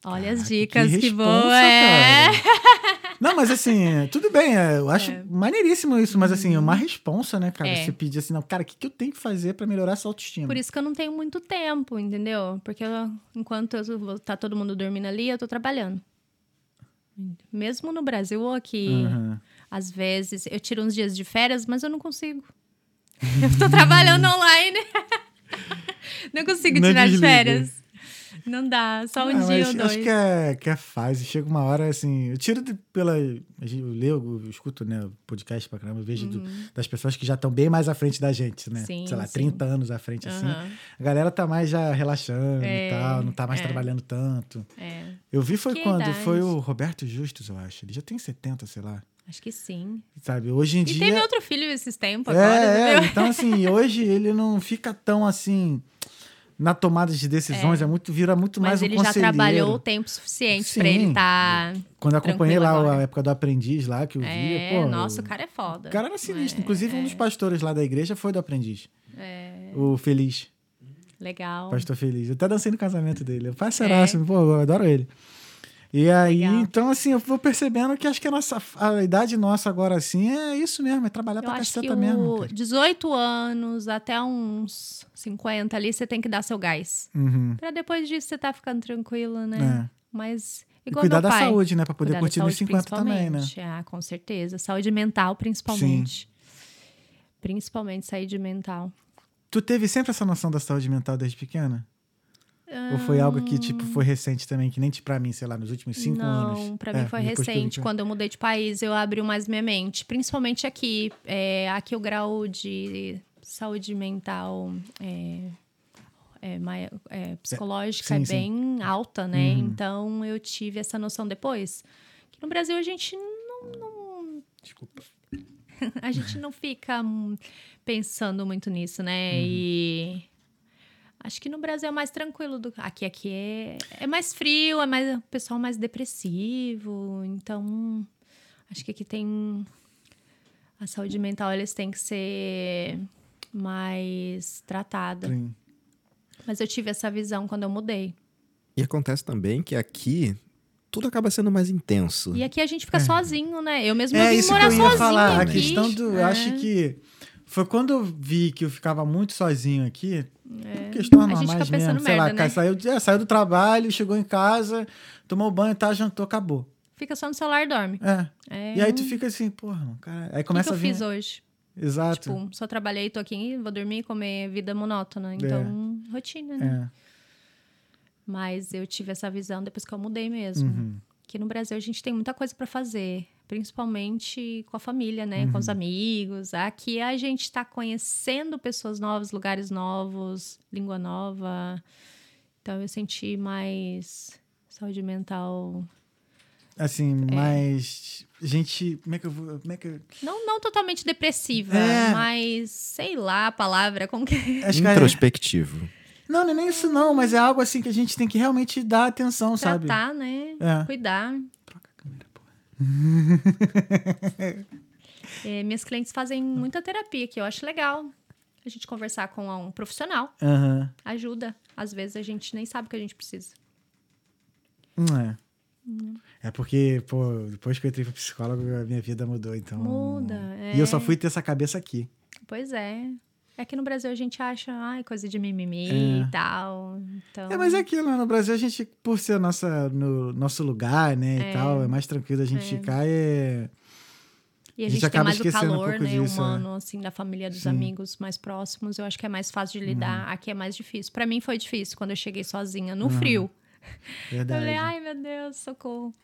Olha as dicas, que, responsa, boa! É. Não, mas assim, tudo bem, é, eu acho maneiríssimo isso, mas assim, é uma responsa, né, cara? É. Você pedir assim, não, cara, o que, que eu tenho que fazer pra melhorar essa autoestima? Por isso que eu não tenho muito tempo, entendeu? Porque eu- enquanto eu tá todo mundo dormindo ali, eu tô trabalhando. Mesmo no Brasil ou aqui, Uhum. às vezes, eu tiro uns dias de férias, mas eu não consigo. Eu tô trabalhando online. Não consigo Não tirar de desliga. férias. Não dá, só um Não, dia ou dois. Acho que é, que é fase. Chega uma hora, assim. Eu tiro de- pela. Eu leio, eu escuto, né? Podcast pra caramba, eu vejo do- das pessoas que já estão bem mais à frente da gente, né? Uhum. Sim, Sei lá, sim. 30 anos à frente, assim. Aham, A galera tá mais já relaxando É, e tal, não tá mais é. trabalhando tanto. é, Eu vi foi Que quando? idade? Foi o Roberto Justus, eu acho. Ele já tem 70, sei lá. acho que sim. Sabe? Hoje em E dia. teve outro filho esses tempos agora, É, é, entendeu? então assim, hoje ele não fica tão assim na tomada de decisões, é, muito vira muito mais Mas um ele já conselheiro. trabalhou o tempo suficiente pra ele estar. Quando eu acompanhei lá agora. a época do aprendiz lá que eu É, via, pô, nossa, o cara é foda. o cara era sinistro, É, inclusive um dos pastores lá da igreja foi do aprendiz. É, O Feliz, legal. pastor Feliz. Eu até dancei no casamento dele. Eu parceiraço, pô, eu adoro ele. E aí. Legal. então, assim, eu vou percebendo que acho que a, nossa, a idade nossa agora, assim, é isso mesmo, é trabalhar Eu pra acho caceta mesmo. cara. 18 anos até uns 50 ali, você tem que dar seu gás. Uhum. Pra depois disso você tá ficando tranquilo, né? É. Mas Igual cuidar meu da pai. saúde, né? Pra poder Cuidar da curtir nos saúde, 50 também, né? Ah, com certeza. Saúde mental, principalmente. Principalmente saúde mental. Tu teve sempre essa noção da saúde mental desde pequena? Ou foi algo que, tipo, foi recente também, que nem pra mim, sei lá, nos últimos cinco não, anos? pra mim É, foi que recente. Quando eu mudei de país, eu abri mais minha mente. Principalmente aqui. É, aqui o grau de saúde mental é, é, mai- é, psicológica sim, é sim. bem alta, né? Uhum. Então eu tive essa noção depois. Que no Brasil a gente não- não Desculpa. a gente não fica hum, pensando muito nisso, né? Uhum. E acho que no Brasil é mais tranquilo do aqui aqui é, é mais frio, é mais o pessoal mais depressivo, então acho que aqui tem a saúde mental eles têm que ser mais tratada. Sim. Mas eu tive essa visão quando eu mudei. E acontece também que aqui tudo acaba sendo mais intenso. E aqui a gente fica sozinho, né? Eu mesmo eu É vim isso que morar eu ia sozinha falar. A aqui. questão do. Eu É. acho que. Foi quando eu vi que eu ficava muito sozinho aqui. Questões É. A gente normais fica pensando mesmo. Sei lá, merda, cara, né? saiu, é, saiu do trabalho, chegou em casa, tomou banho, tá, jantou, acabou. Fica só no celular e dorme. É. É, E aí tu fica assim, porra, cara. Aí o que, que começa eu a vir. fiz hoje? Exato. Tipo, só trabalhei, tô aqui, vou dormir, comer vida monótona. Então, rotina, né? é. Mas eu tive essa visão depois que eu mudei mesmo. Uhum. Que no Brasil a gente tem muita coisa pra fazer, principalmente com a família, né? Com os Uhum. amigos. Aqui a gente tá conhecendo pessoas novas, lugares novos, língua nova. Então eu senti mais saúde mental. Assim, É. mas. Gente. Como é que eu vou. Como é que eu. Não, não totalmente depressiva, É. mas sei lá a palavra, como que. Acho que é- Introspectivo. Não, não é nem isso, não, mas é algo assim que a gente tem que realmente dar atenção, sabe? Tratar, né? É. Cuidar. Troca a câmera, porra. É, minhas clientes fazem muita terapia que eu acho legal. A gente conversar com um profissional Aham. ajuda. Às vezes a gente nem sabe o que a gente precisa. Hum, É. É porque, pô, depois que eu entrei pro psicólogo, a minha vida mudou, então. Muda. É. E eu só fui ter essa cabeça aqui. Pois é. É que no Brasil a gente acha, ai, coisa de mimimi É. e tal. Então, É, mas é aquilo, né? no Brasil a gente, por ser nossa, no nosso lugar, né, É. e tal, é mais tranquilo a gente ficar e... E a a gente, gente tem mais o um calor, pouco né, disso, é. humano, assim, da família, dos Sim. Amigos mais próximos. Eu acho que é mais fácil de lidar. Aqui é mais difícil. Pra mim foi difícil quando eu cheguei sozinha, no frio. Eu Verdade. falei, ai, meu Deus, socorro.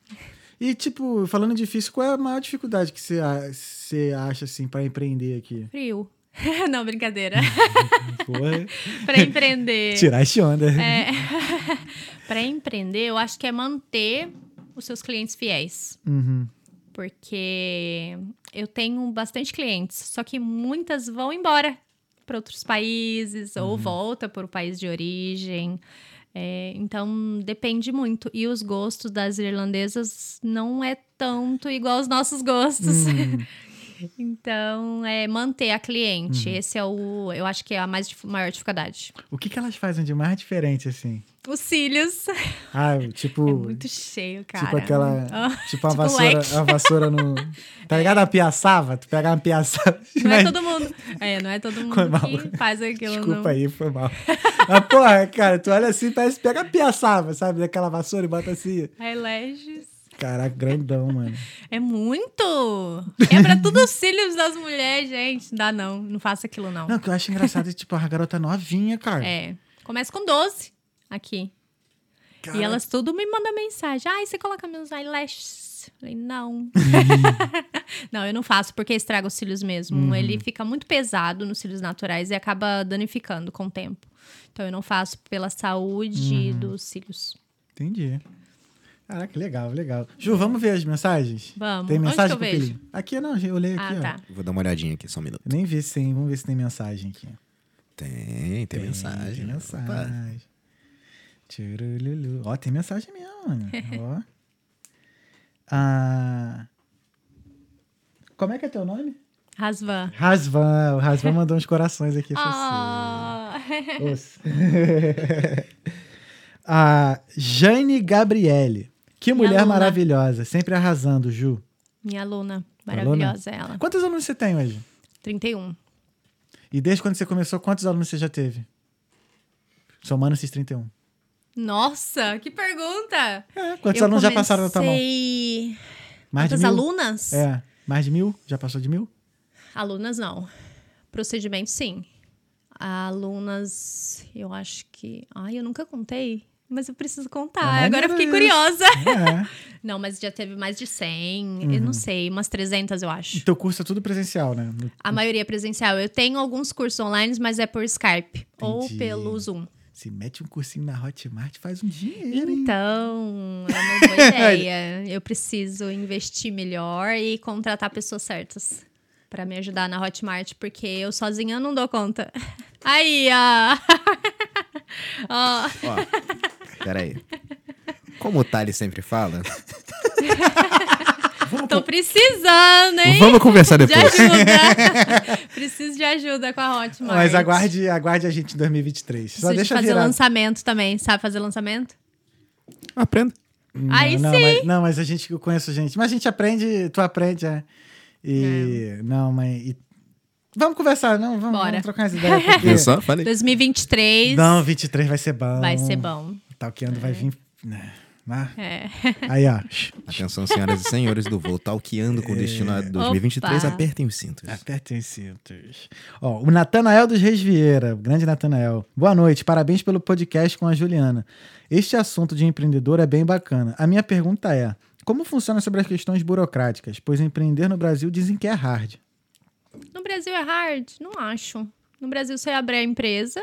E, tipo, falando difícil, qual é a maior dificuldade que você, acha, assim, pra empreender aqui? Frio. Não, brincadeira. Porra, pra empreender. tirar esse onda. É. para empreender, eu acho que é manter os seus clientes fiéis. Uhum. Porque eu tenho bastante clientes, só que muitas vão embora para outros países Uhum. ou volta para o país de origem. É, então depende muito. E os gostos das irlandesas não é tanto igual aos nossos gostos. Uhum. Então, é manter a cliente. Esse é o, eu acho que é a mais maior dificuldade. O que, que elas fazem de mais diferente, assim? Os cílios. Ah, tipo... É muito cheio, cara. Tipo aquela. Ah, tipo a tipo vassoura, a vassoura no. Tá ligado a piaçava? Tu pega uma piaçava. Não é todo mundo. É, não é todo mundo Foi mal. que faz aquilo. Desculpa não. aí, foi mal. Mas, porra, cara, tu olha assim, parece que pega a piaçava, sabe? Daquela vassoura e bota assim. Eyelashes. Caraca, grandão, mano. É muito! Quebra tudo os cílios das mulheres, gente. Dá não, não faça aquilo não. Não, o que eu acho engraçado é, tipo, a garota novinha, cara. É. Começa com 12 aqui. Cara, E elas tudo me mandam mensagem. Ai, você coloca meus eyelashes? Falei, não. não, eu não faço porque estraga os cílios mesmo. Uhum. Ele fica muito pesado nos cílios naturais e acaba danificando com o tempo. Então eu não faço pela saúde Uhum. dos cílios. Entendi. Caraca, legal, legal. Ju, vamos ver as mensagens? Vamos. Tem Onde mensagem que eu vejo? Felipe? Aqui não, eu olhei aqui, Ah, ó. tá. Vou dar uma olhadinha aqui, só um minuto. Nem vi se tem. Vamos ver se tem mensagem aqui. Tem, tem, mensagem. Tem Opa. mensagem. Tchurululu. Ó, tem mensagem mesmo, mano. Ó. Ah, como é que é teu nome? Rasvan. Rasvan. O Rasvan mandou uns corações aqui pra Ah, você. A Jane Gabriele. Que Minha mulher aluna. maravilhosa. Sempre arrasando, Ju. minha aluna. Maravilhosa ela. Quantos alunos você tem hoje? 31. E desde quando você começou, quantos alunos você já teve? Somando esses 31. Nossa, que pergunta! É, quantos Eu alunos já passaram na tua mão? comecei- Mais de Quantas mil? alunas? É, mais de mil? Já passou de mil? Alunas não. Procedimento, sim. Alunas, eu acho que. Ai, eu nunca contei. Mas eu preciso contar. É Agora eu fiquei curiosa. É. Não, mas já teve mais de 100. Uhum. Eu não sei, umas 300, eu acho. E teu curso é tudo presencial, né? A maioria é presencial. Eu tenho alguns cursos online, mas é por Skype ou Entendi. pelo Zoom. Se mete um cursinho na Hotmart, faz um dinheiro, hein? Então, é uma boa ideia. Eu preciso investir melhor e contratar pessoas certas pra me ajudar na Hotmart, porque eu sozinha não dou conta. Aí, ó. Ó, Ó, peraí. Como o Thales sempre fala, tô precisando, hein? vamos conversar De depois. ajuda. Preciso de ajuda com a Hotmart. Mas aguarde, aguarde a gente em 2023. Só Preciso de deixa fazer virar. lançamento também. Sabe fazer lançamento? Aprenda. Não, Aí não, sim. Mas, não, mas a gente, eu conheço gente. Mas a gente aprende, tu aprende, é. E. Não, mas. e- Vamos conversar, não? Vamos, Bora. vamos trocar umas ideias. Porque... Eu só falei. 2023 Não, 23 vai ser bom. vai ser bom. Talkeando vai vir. né? Ah, É. Aí, ó. Atenção, senhoras e senhores do voo, talqueando com destino a 2023, Opa. apertem os cintos. Apertem os cintos. Ó, o Natanael dos Reis Vieira, o grande Natanael. Boa noite, parabéns pelo podcast com a Juliana. Este assunto de empreendedor é bem bacana. A minha pergunta é: como funciona sobre as questões burocráticas? Pois empreender no Brasil dizem que é hard. No Brasil é hard? Não acho. No Brasil, você abre a empresa,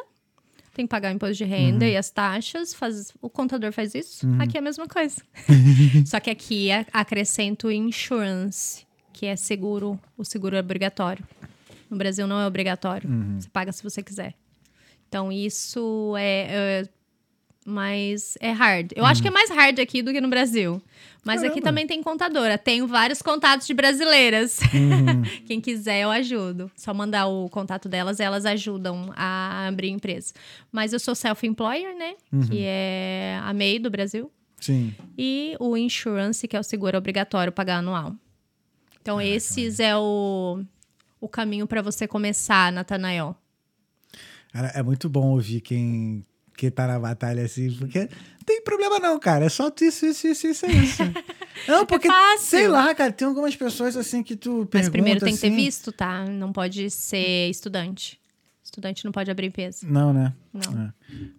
tem que pagar o imposto de renda e as taxas, faz, o contador faz isso. Aqui é a mesma coisa. Só que aqui a- acrescento insurance, que é seguro, o seguro é obrigatório. No Brasil não é obrigatório. Você paga se você quiser. Então, isso é, é mais é hard. Eu acho que é mais hard aqui do que no Brasil. Mas aqui Caramba. também tem contadora. Tenho vários contatos de brasileiras. Quem quiser, eu ajudo. Só mandar o contato delas, elas ajudam a abrir empresa. Mas eu sou self-employer, né? Que é a MEI do Brasil. Sim. E o insurance, que é o seguro obrigatório pagar anual. Então, esses é o, o caminho para você começar, Natanael. Cara, é muito bom ouvir quem, quem tá na batalha assim, porque não tem problema não, cara. É só isso, isso, isso, isso, isso. Não, porque, fácil. sei lá, cara, tem algumas pessoas assim que tu Mas pergunta primeiro tem que ter assim- visto, tá? Não pode ser estudante. Estudante não pode abrir empresa. Não, né? Não. É.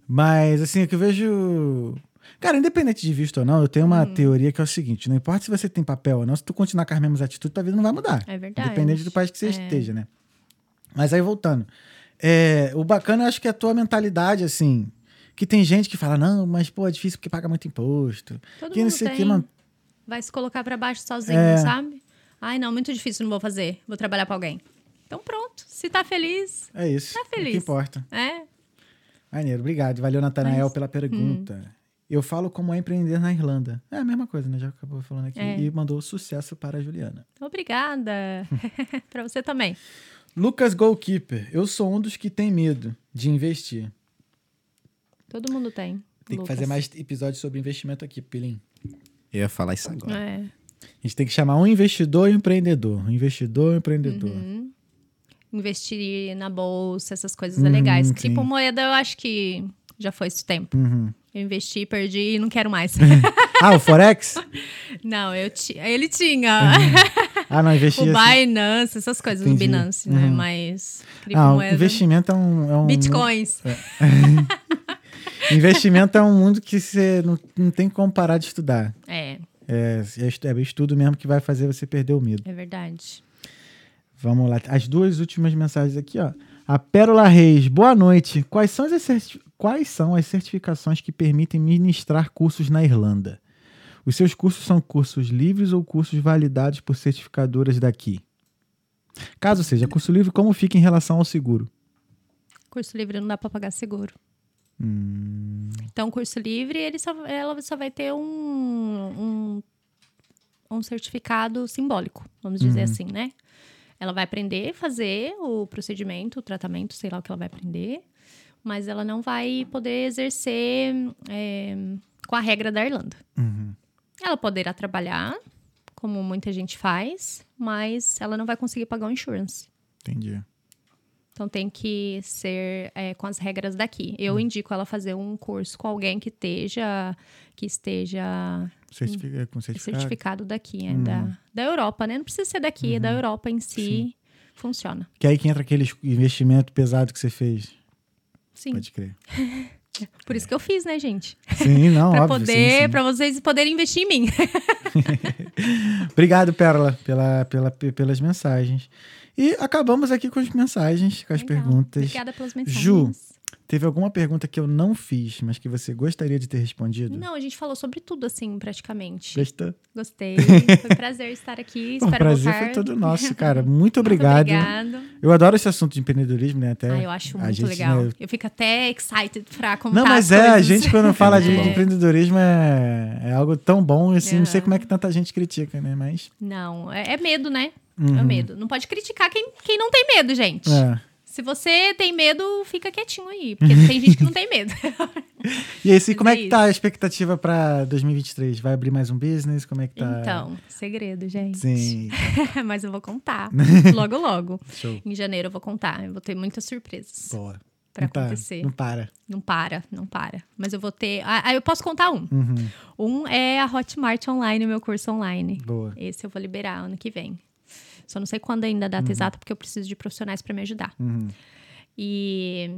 Mas, assim, o que eu vejo. Cara, independente de visto ou não, eu tenho uma Hum. teoria que é o seguinte: não importa se você tem papel ou não, se tu continuar com as mesmas atitudes, tua vida não vai mudar. É verdade. Independente do país que você É. esteja, né? Mas aí, voltando. É, o bacana, eu acho que é a tua mentalidade, assim. Que tem gente que fala, não, mas, pô, é difícil porque paga muito imposto. Todo que não mundo sei o tem. que. Vai se colocar pra baixo sozinho, É. sabe? Ai, não, muito difícil, não vou fazer. Vou trabalhar pra alguém. Então pronto. Se tá feliz, É isso. Tá É o feliz. que importa. é. Maneiro, obrigado. Valeu, Natanael, Mas- pela pergunta. Hum. Eu falo como é empreender na Irlanda. É a mesma coisa, né? Já acabou falando aqui. É. E mandou sucesso para a Juliana. Obrigada. pra você também. Lucas Goalkeeper. Eu sou um dos que tem medo de investir. Todo mundo tem. Tem que Lucas. fazer mais episódios sobre investimento aqui, Pilim. Eu ia falar isso agora. É. A gente tem que chamar um investidor e um empreendedor. Um investidor e um empreendedor. Uhum. Investir na bolsa, essas coisas Uhum, é legais. sim. Criptomoeda, eu acho que já foi esse tempo. Uhum. Eu investi, perdi e não quero mais. Ah, o Forex? não, eu ti... ele tinha. Ah, não, investir o assim. Binance, essas coisas Entendi. no Binance, né? Uhum. Mas Ah, o investimento é um. É um Bitcoins. Investimento é um mundo que você não, não tem como parar de estudar. É, É, é é estudo mesmo que vai fazer você perder o medo. é verdade. Vamos lá. As duas últimas mensagens aqui, ó. A Pérola Reis, boa noite. Quais são, as certi- Quais são as certificações que permitem ministrar cursos na Irlanda? Os seus cursos são cursos livres ou cursos validados por certificadoras daqui? Caso seja curso livre, como fica em relação ao seguro? Curso livre não dá para pagar seguro. Hum, Então, curso livre, ele só, ela só vai ter um, um, um certificado simbólico, vamos dizer Uhum. assim, né? Ela vai aprender a fazer o procedimento, o tratamento, sei lá o que ela vai aprender, mas ela não vai poder exercer é, com a regra da Irlanda. uhum. Ela poderá trabalhar, como muita gente faz, mas ela não vai conseguir pagar o insurance. Entendi. Então tem que ser é, com as regras daqui. Eu indico ela fazer um curso com alguém que esteja que esteja Certifica, com certificado. certificado daqui, é, da, da Europa, né? Não precisa ser daqui, é da Europa em si. Funciona. Que aí que entra aquele investimento pesado que você fez. Sim. Pode crer. Por isso que eu fiz, né, gente? Sim, não, Pra óbvio. sim, poder, sim. para vocês poderem investir em mim. Obrigado, Pérola, pela, pela, pelas mensagens. E acabamos aqui com as mensagens, com as Legal. perguntas. Obrigada pelas mensagens. Ju, Teve alguma pergunta que eu não fiz, mas que você gostaria de ter respondido? Não, a gente falou sobre tudo, assim, praticamente. Gostou? Gostei. Foi um prazer estar aqui. O Espero prazer voltar. foi todo nosso, cara. Muito obrigado. Muito obrigado. Eu adoro esse assunto de empreendedorismo, né? Até Ah, eu acho muito gente, legal. né, Eu fico até excited pra contar Não, mas as é, a gente quando fala de É. empreendedorismo é, é algo tão bom, assim, não sei como é que tanta gente critica, né? Mas. Não, é, é medo, né? É Uhum. o medo. Não pode criticar quem, quem não tem medo, gente. É. Se você tem medo, fica quietinho aí. Porque tem gente que não tem medo. E aí, assim, como é Mas que é tá a expectativa pra 2023? Vai abrir mais um business? Como é que tá? Então, segredo, gente. Sim. Mas eu vou contar. Logo, logo. Show. Em janeiro eu vou contar. Eu vou ter muitas surpresas. Boa. Pra não tá- acontecer. não para. Não para, não para. Mas eu vou ter. Ah, ah, eu posso contar um. Uhum. Um é a Hotmart Online, o meu curso online. Boa. Esse eu vou liberar ano que vem. Só não sei quando ainda a data exata, porque eu preciso de profissionais para me ajudar. Uhum. E,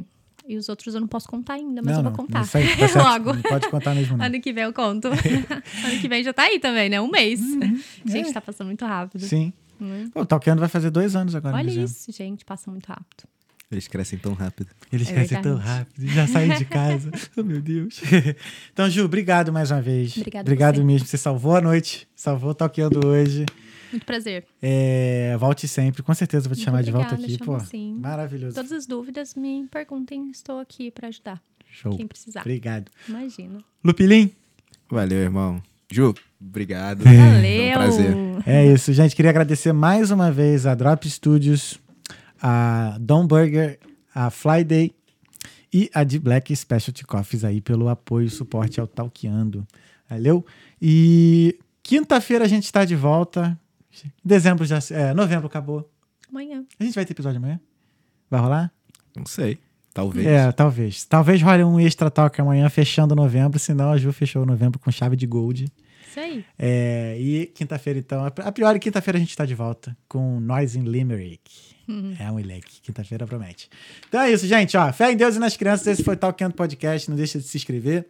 e os outros eu não posso contar ainda, mas não, eu vou não. contar. Isso aí, tá. Logo. Não pode contar mesmo, não. Ano que vem eu conto. ano que vem já tá aí também, né? Um mês. Gente, É. tá passando muito rápido. Sim. Hum. Pô, o Talkando vai fazer dois anos agora, Olha isso, gente, passa muito rápido. Eles crescem tão rápido. Eles É crescem tão verdade. rápido, já saem de casa. oh, meu Deus. então, Ju, obrigado mais uma vez. Obrigada a obrigado você. mesmo. Você salvou a noite, salvou o Talkando hoje. Muito prazer. É, volte sempre, com certeza vou te chamar de volta obrigada, aqui. chamo Pô, sim. maravilhoso. Todas as dúvidas, me perguntem. Estou aqui para ajudar. Show. Quem precisar. Obrigado. Imagina. Lupilim? Valeu, irmão. Ju, obrigado. É. Valeu! um prazer. É isso, gente. Queria agradecer mais uma vez a Drop Studios, a Dom Burger, a Flyday e a de Black Specialty Coffees aí pelo apoio e suporte ao Talkeando. Valeu? E quinta-feira a gente está de volta. Dezembro já. É, novembro acabou. Amanhã. A gente vai ter episódio amanhã? Vai rolar? Não sei. Talvez. É, talvez. Talvez role um extra talk amanhã, fechando novembro, senão a Ju fechou novembro com chave de gold. Isso aí. É, e quinta-feira, então, a a priori, quinta-feira a gente está de volta com Noise in Limerick. É um moleque. Quinta-feira promete. Então é isso, gente. Ó, fé em Deus e nas crianças. Esse foi o Talkando Podcast. Não deixa de se inscrever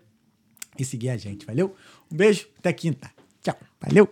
e seguir a gente. Valeu? Um beijo. Até quinta. Tchau. Valeu.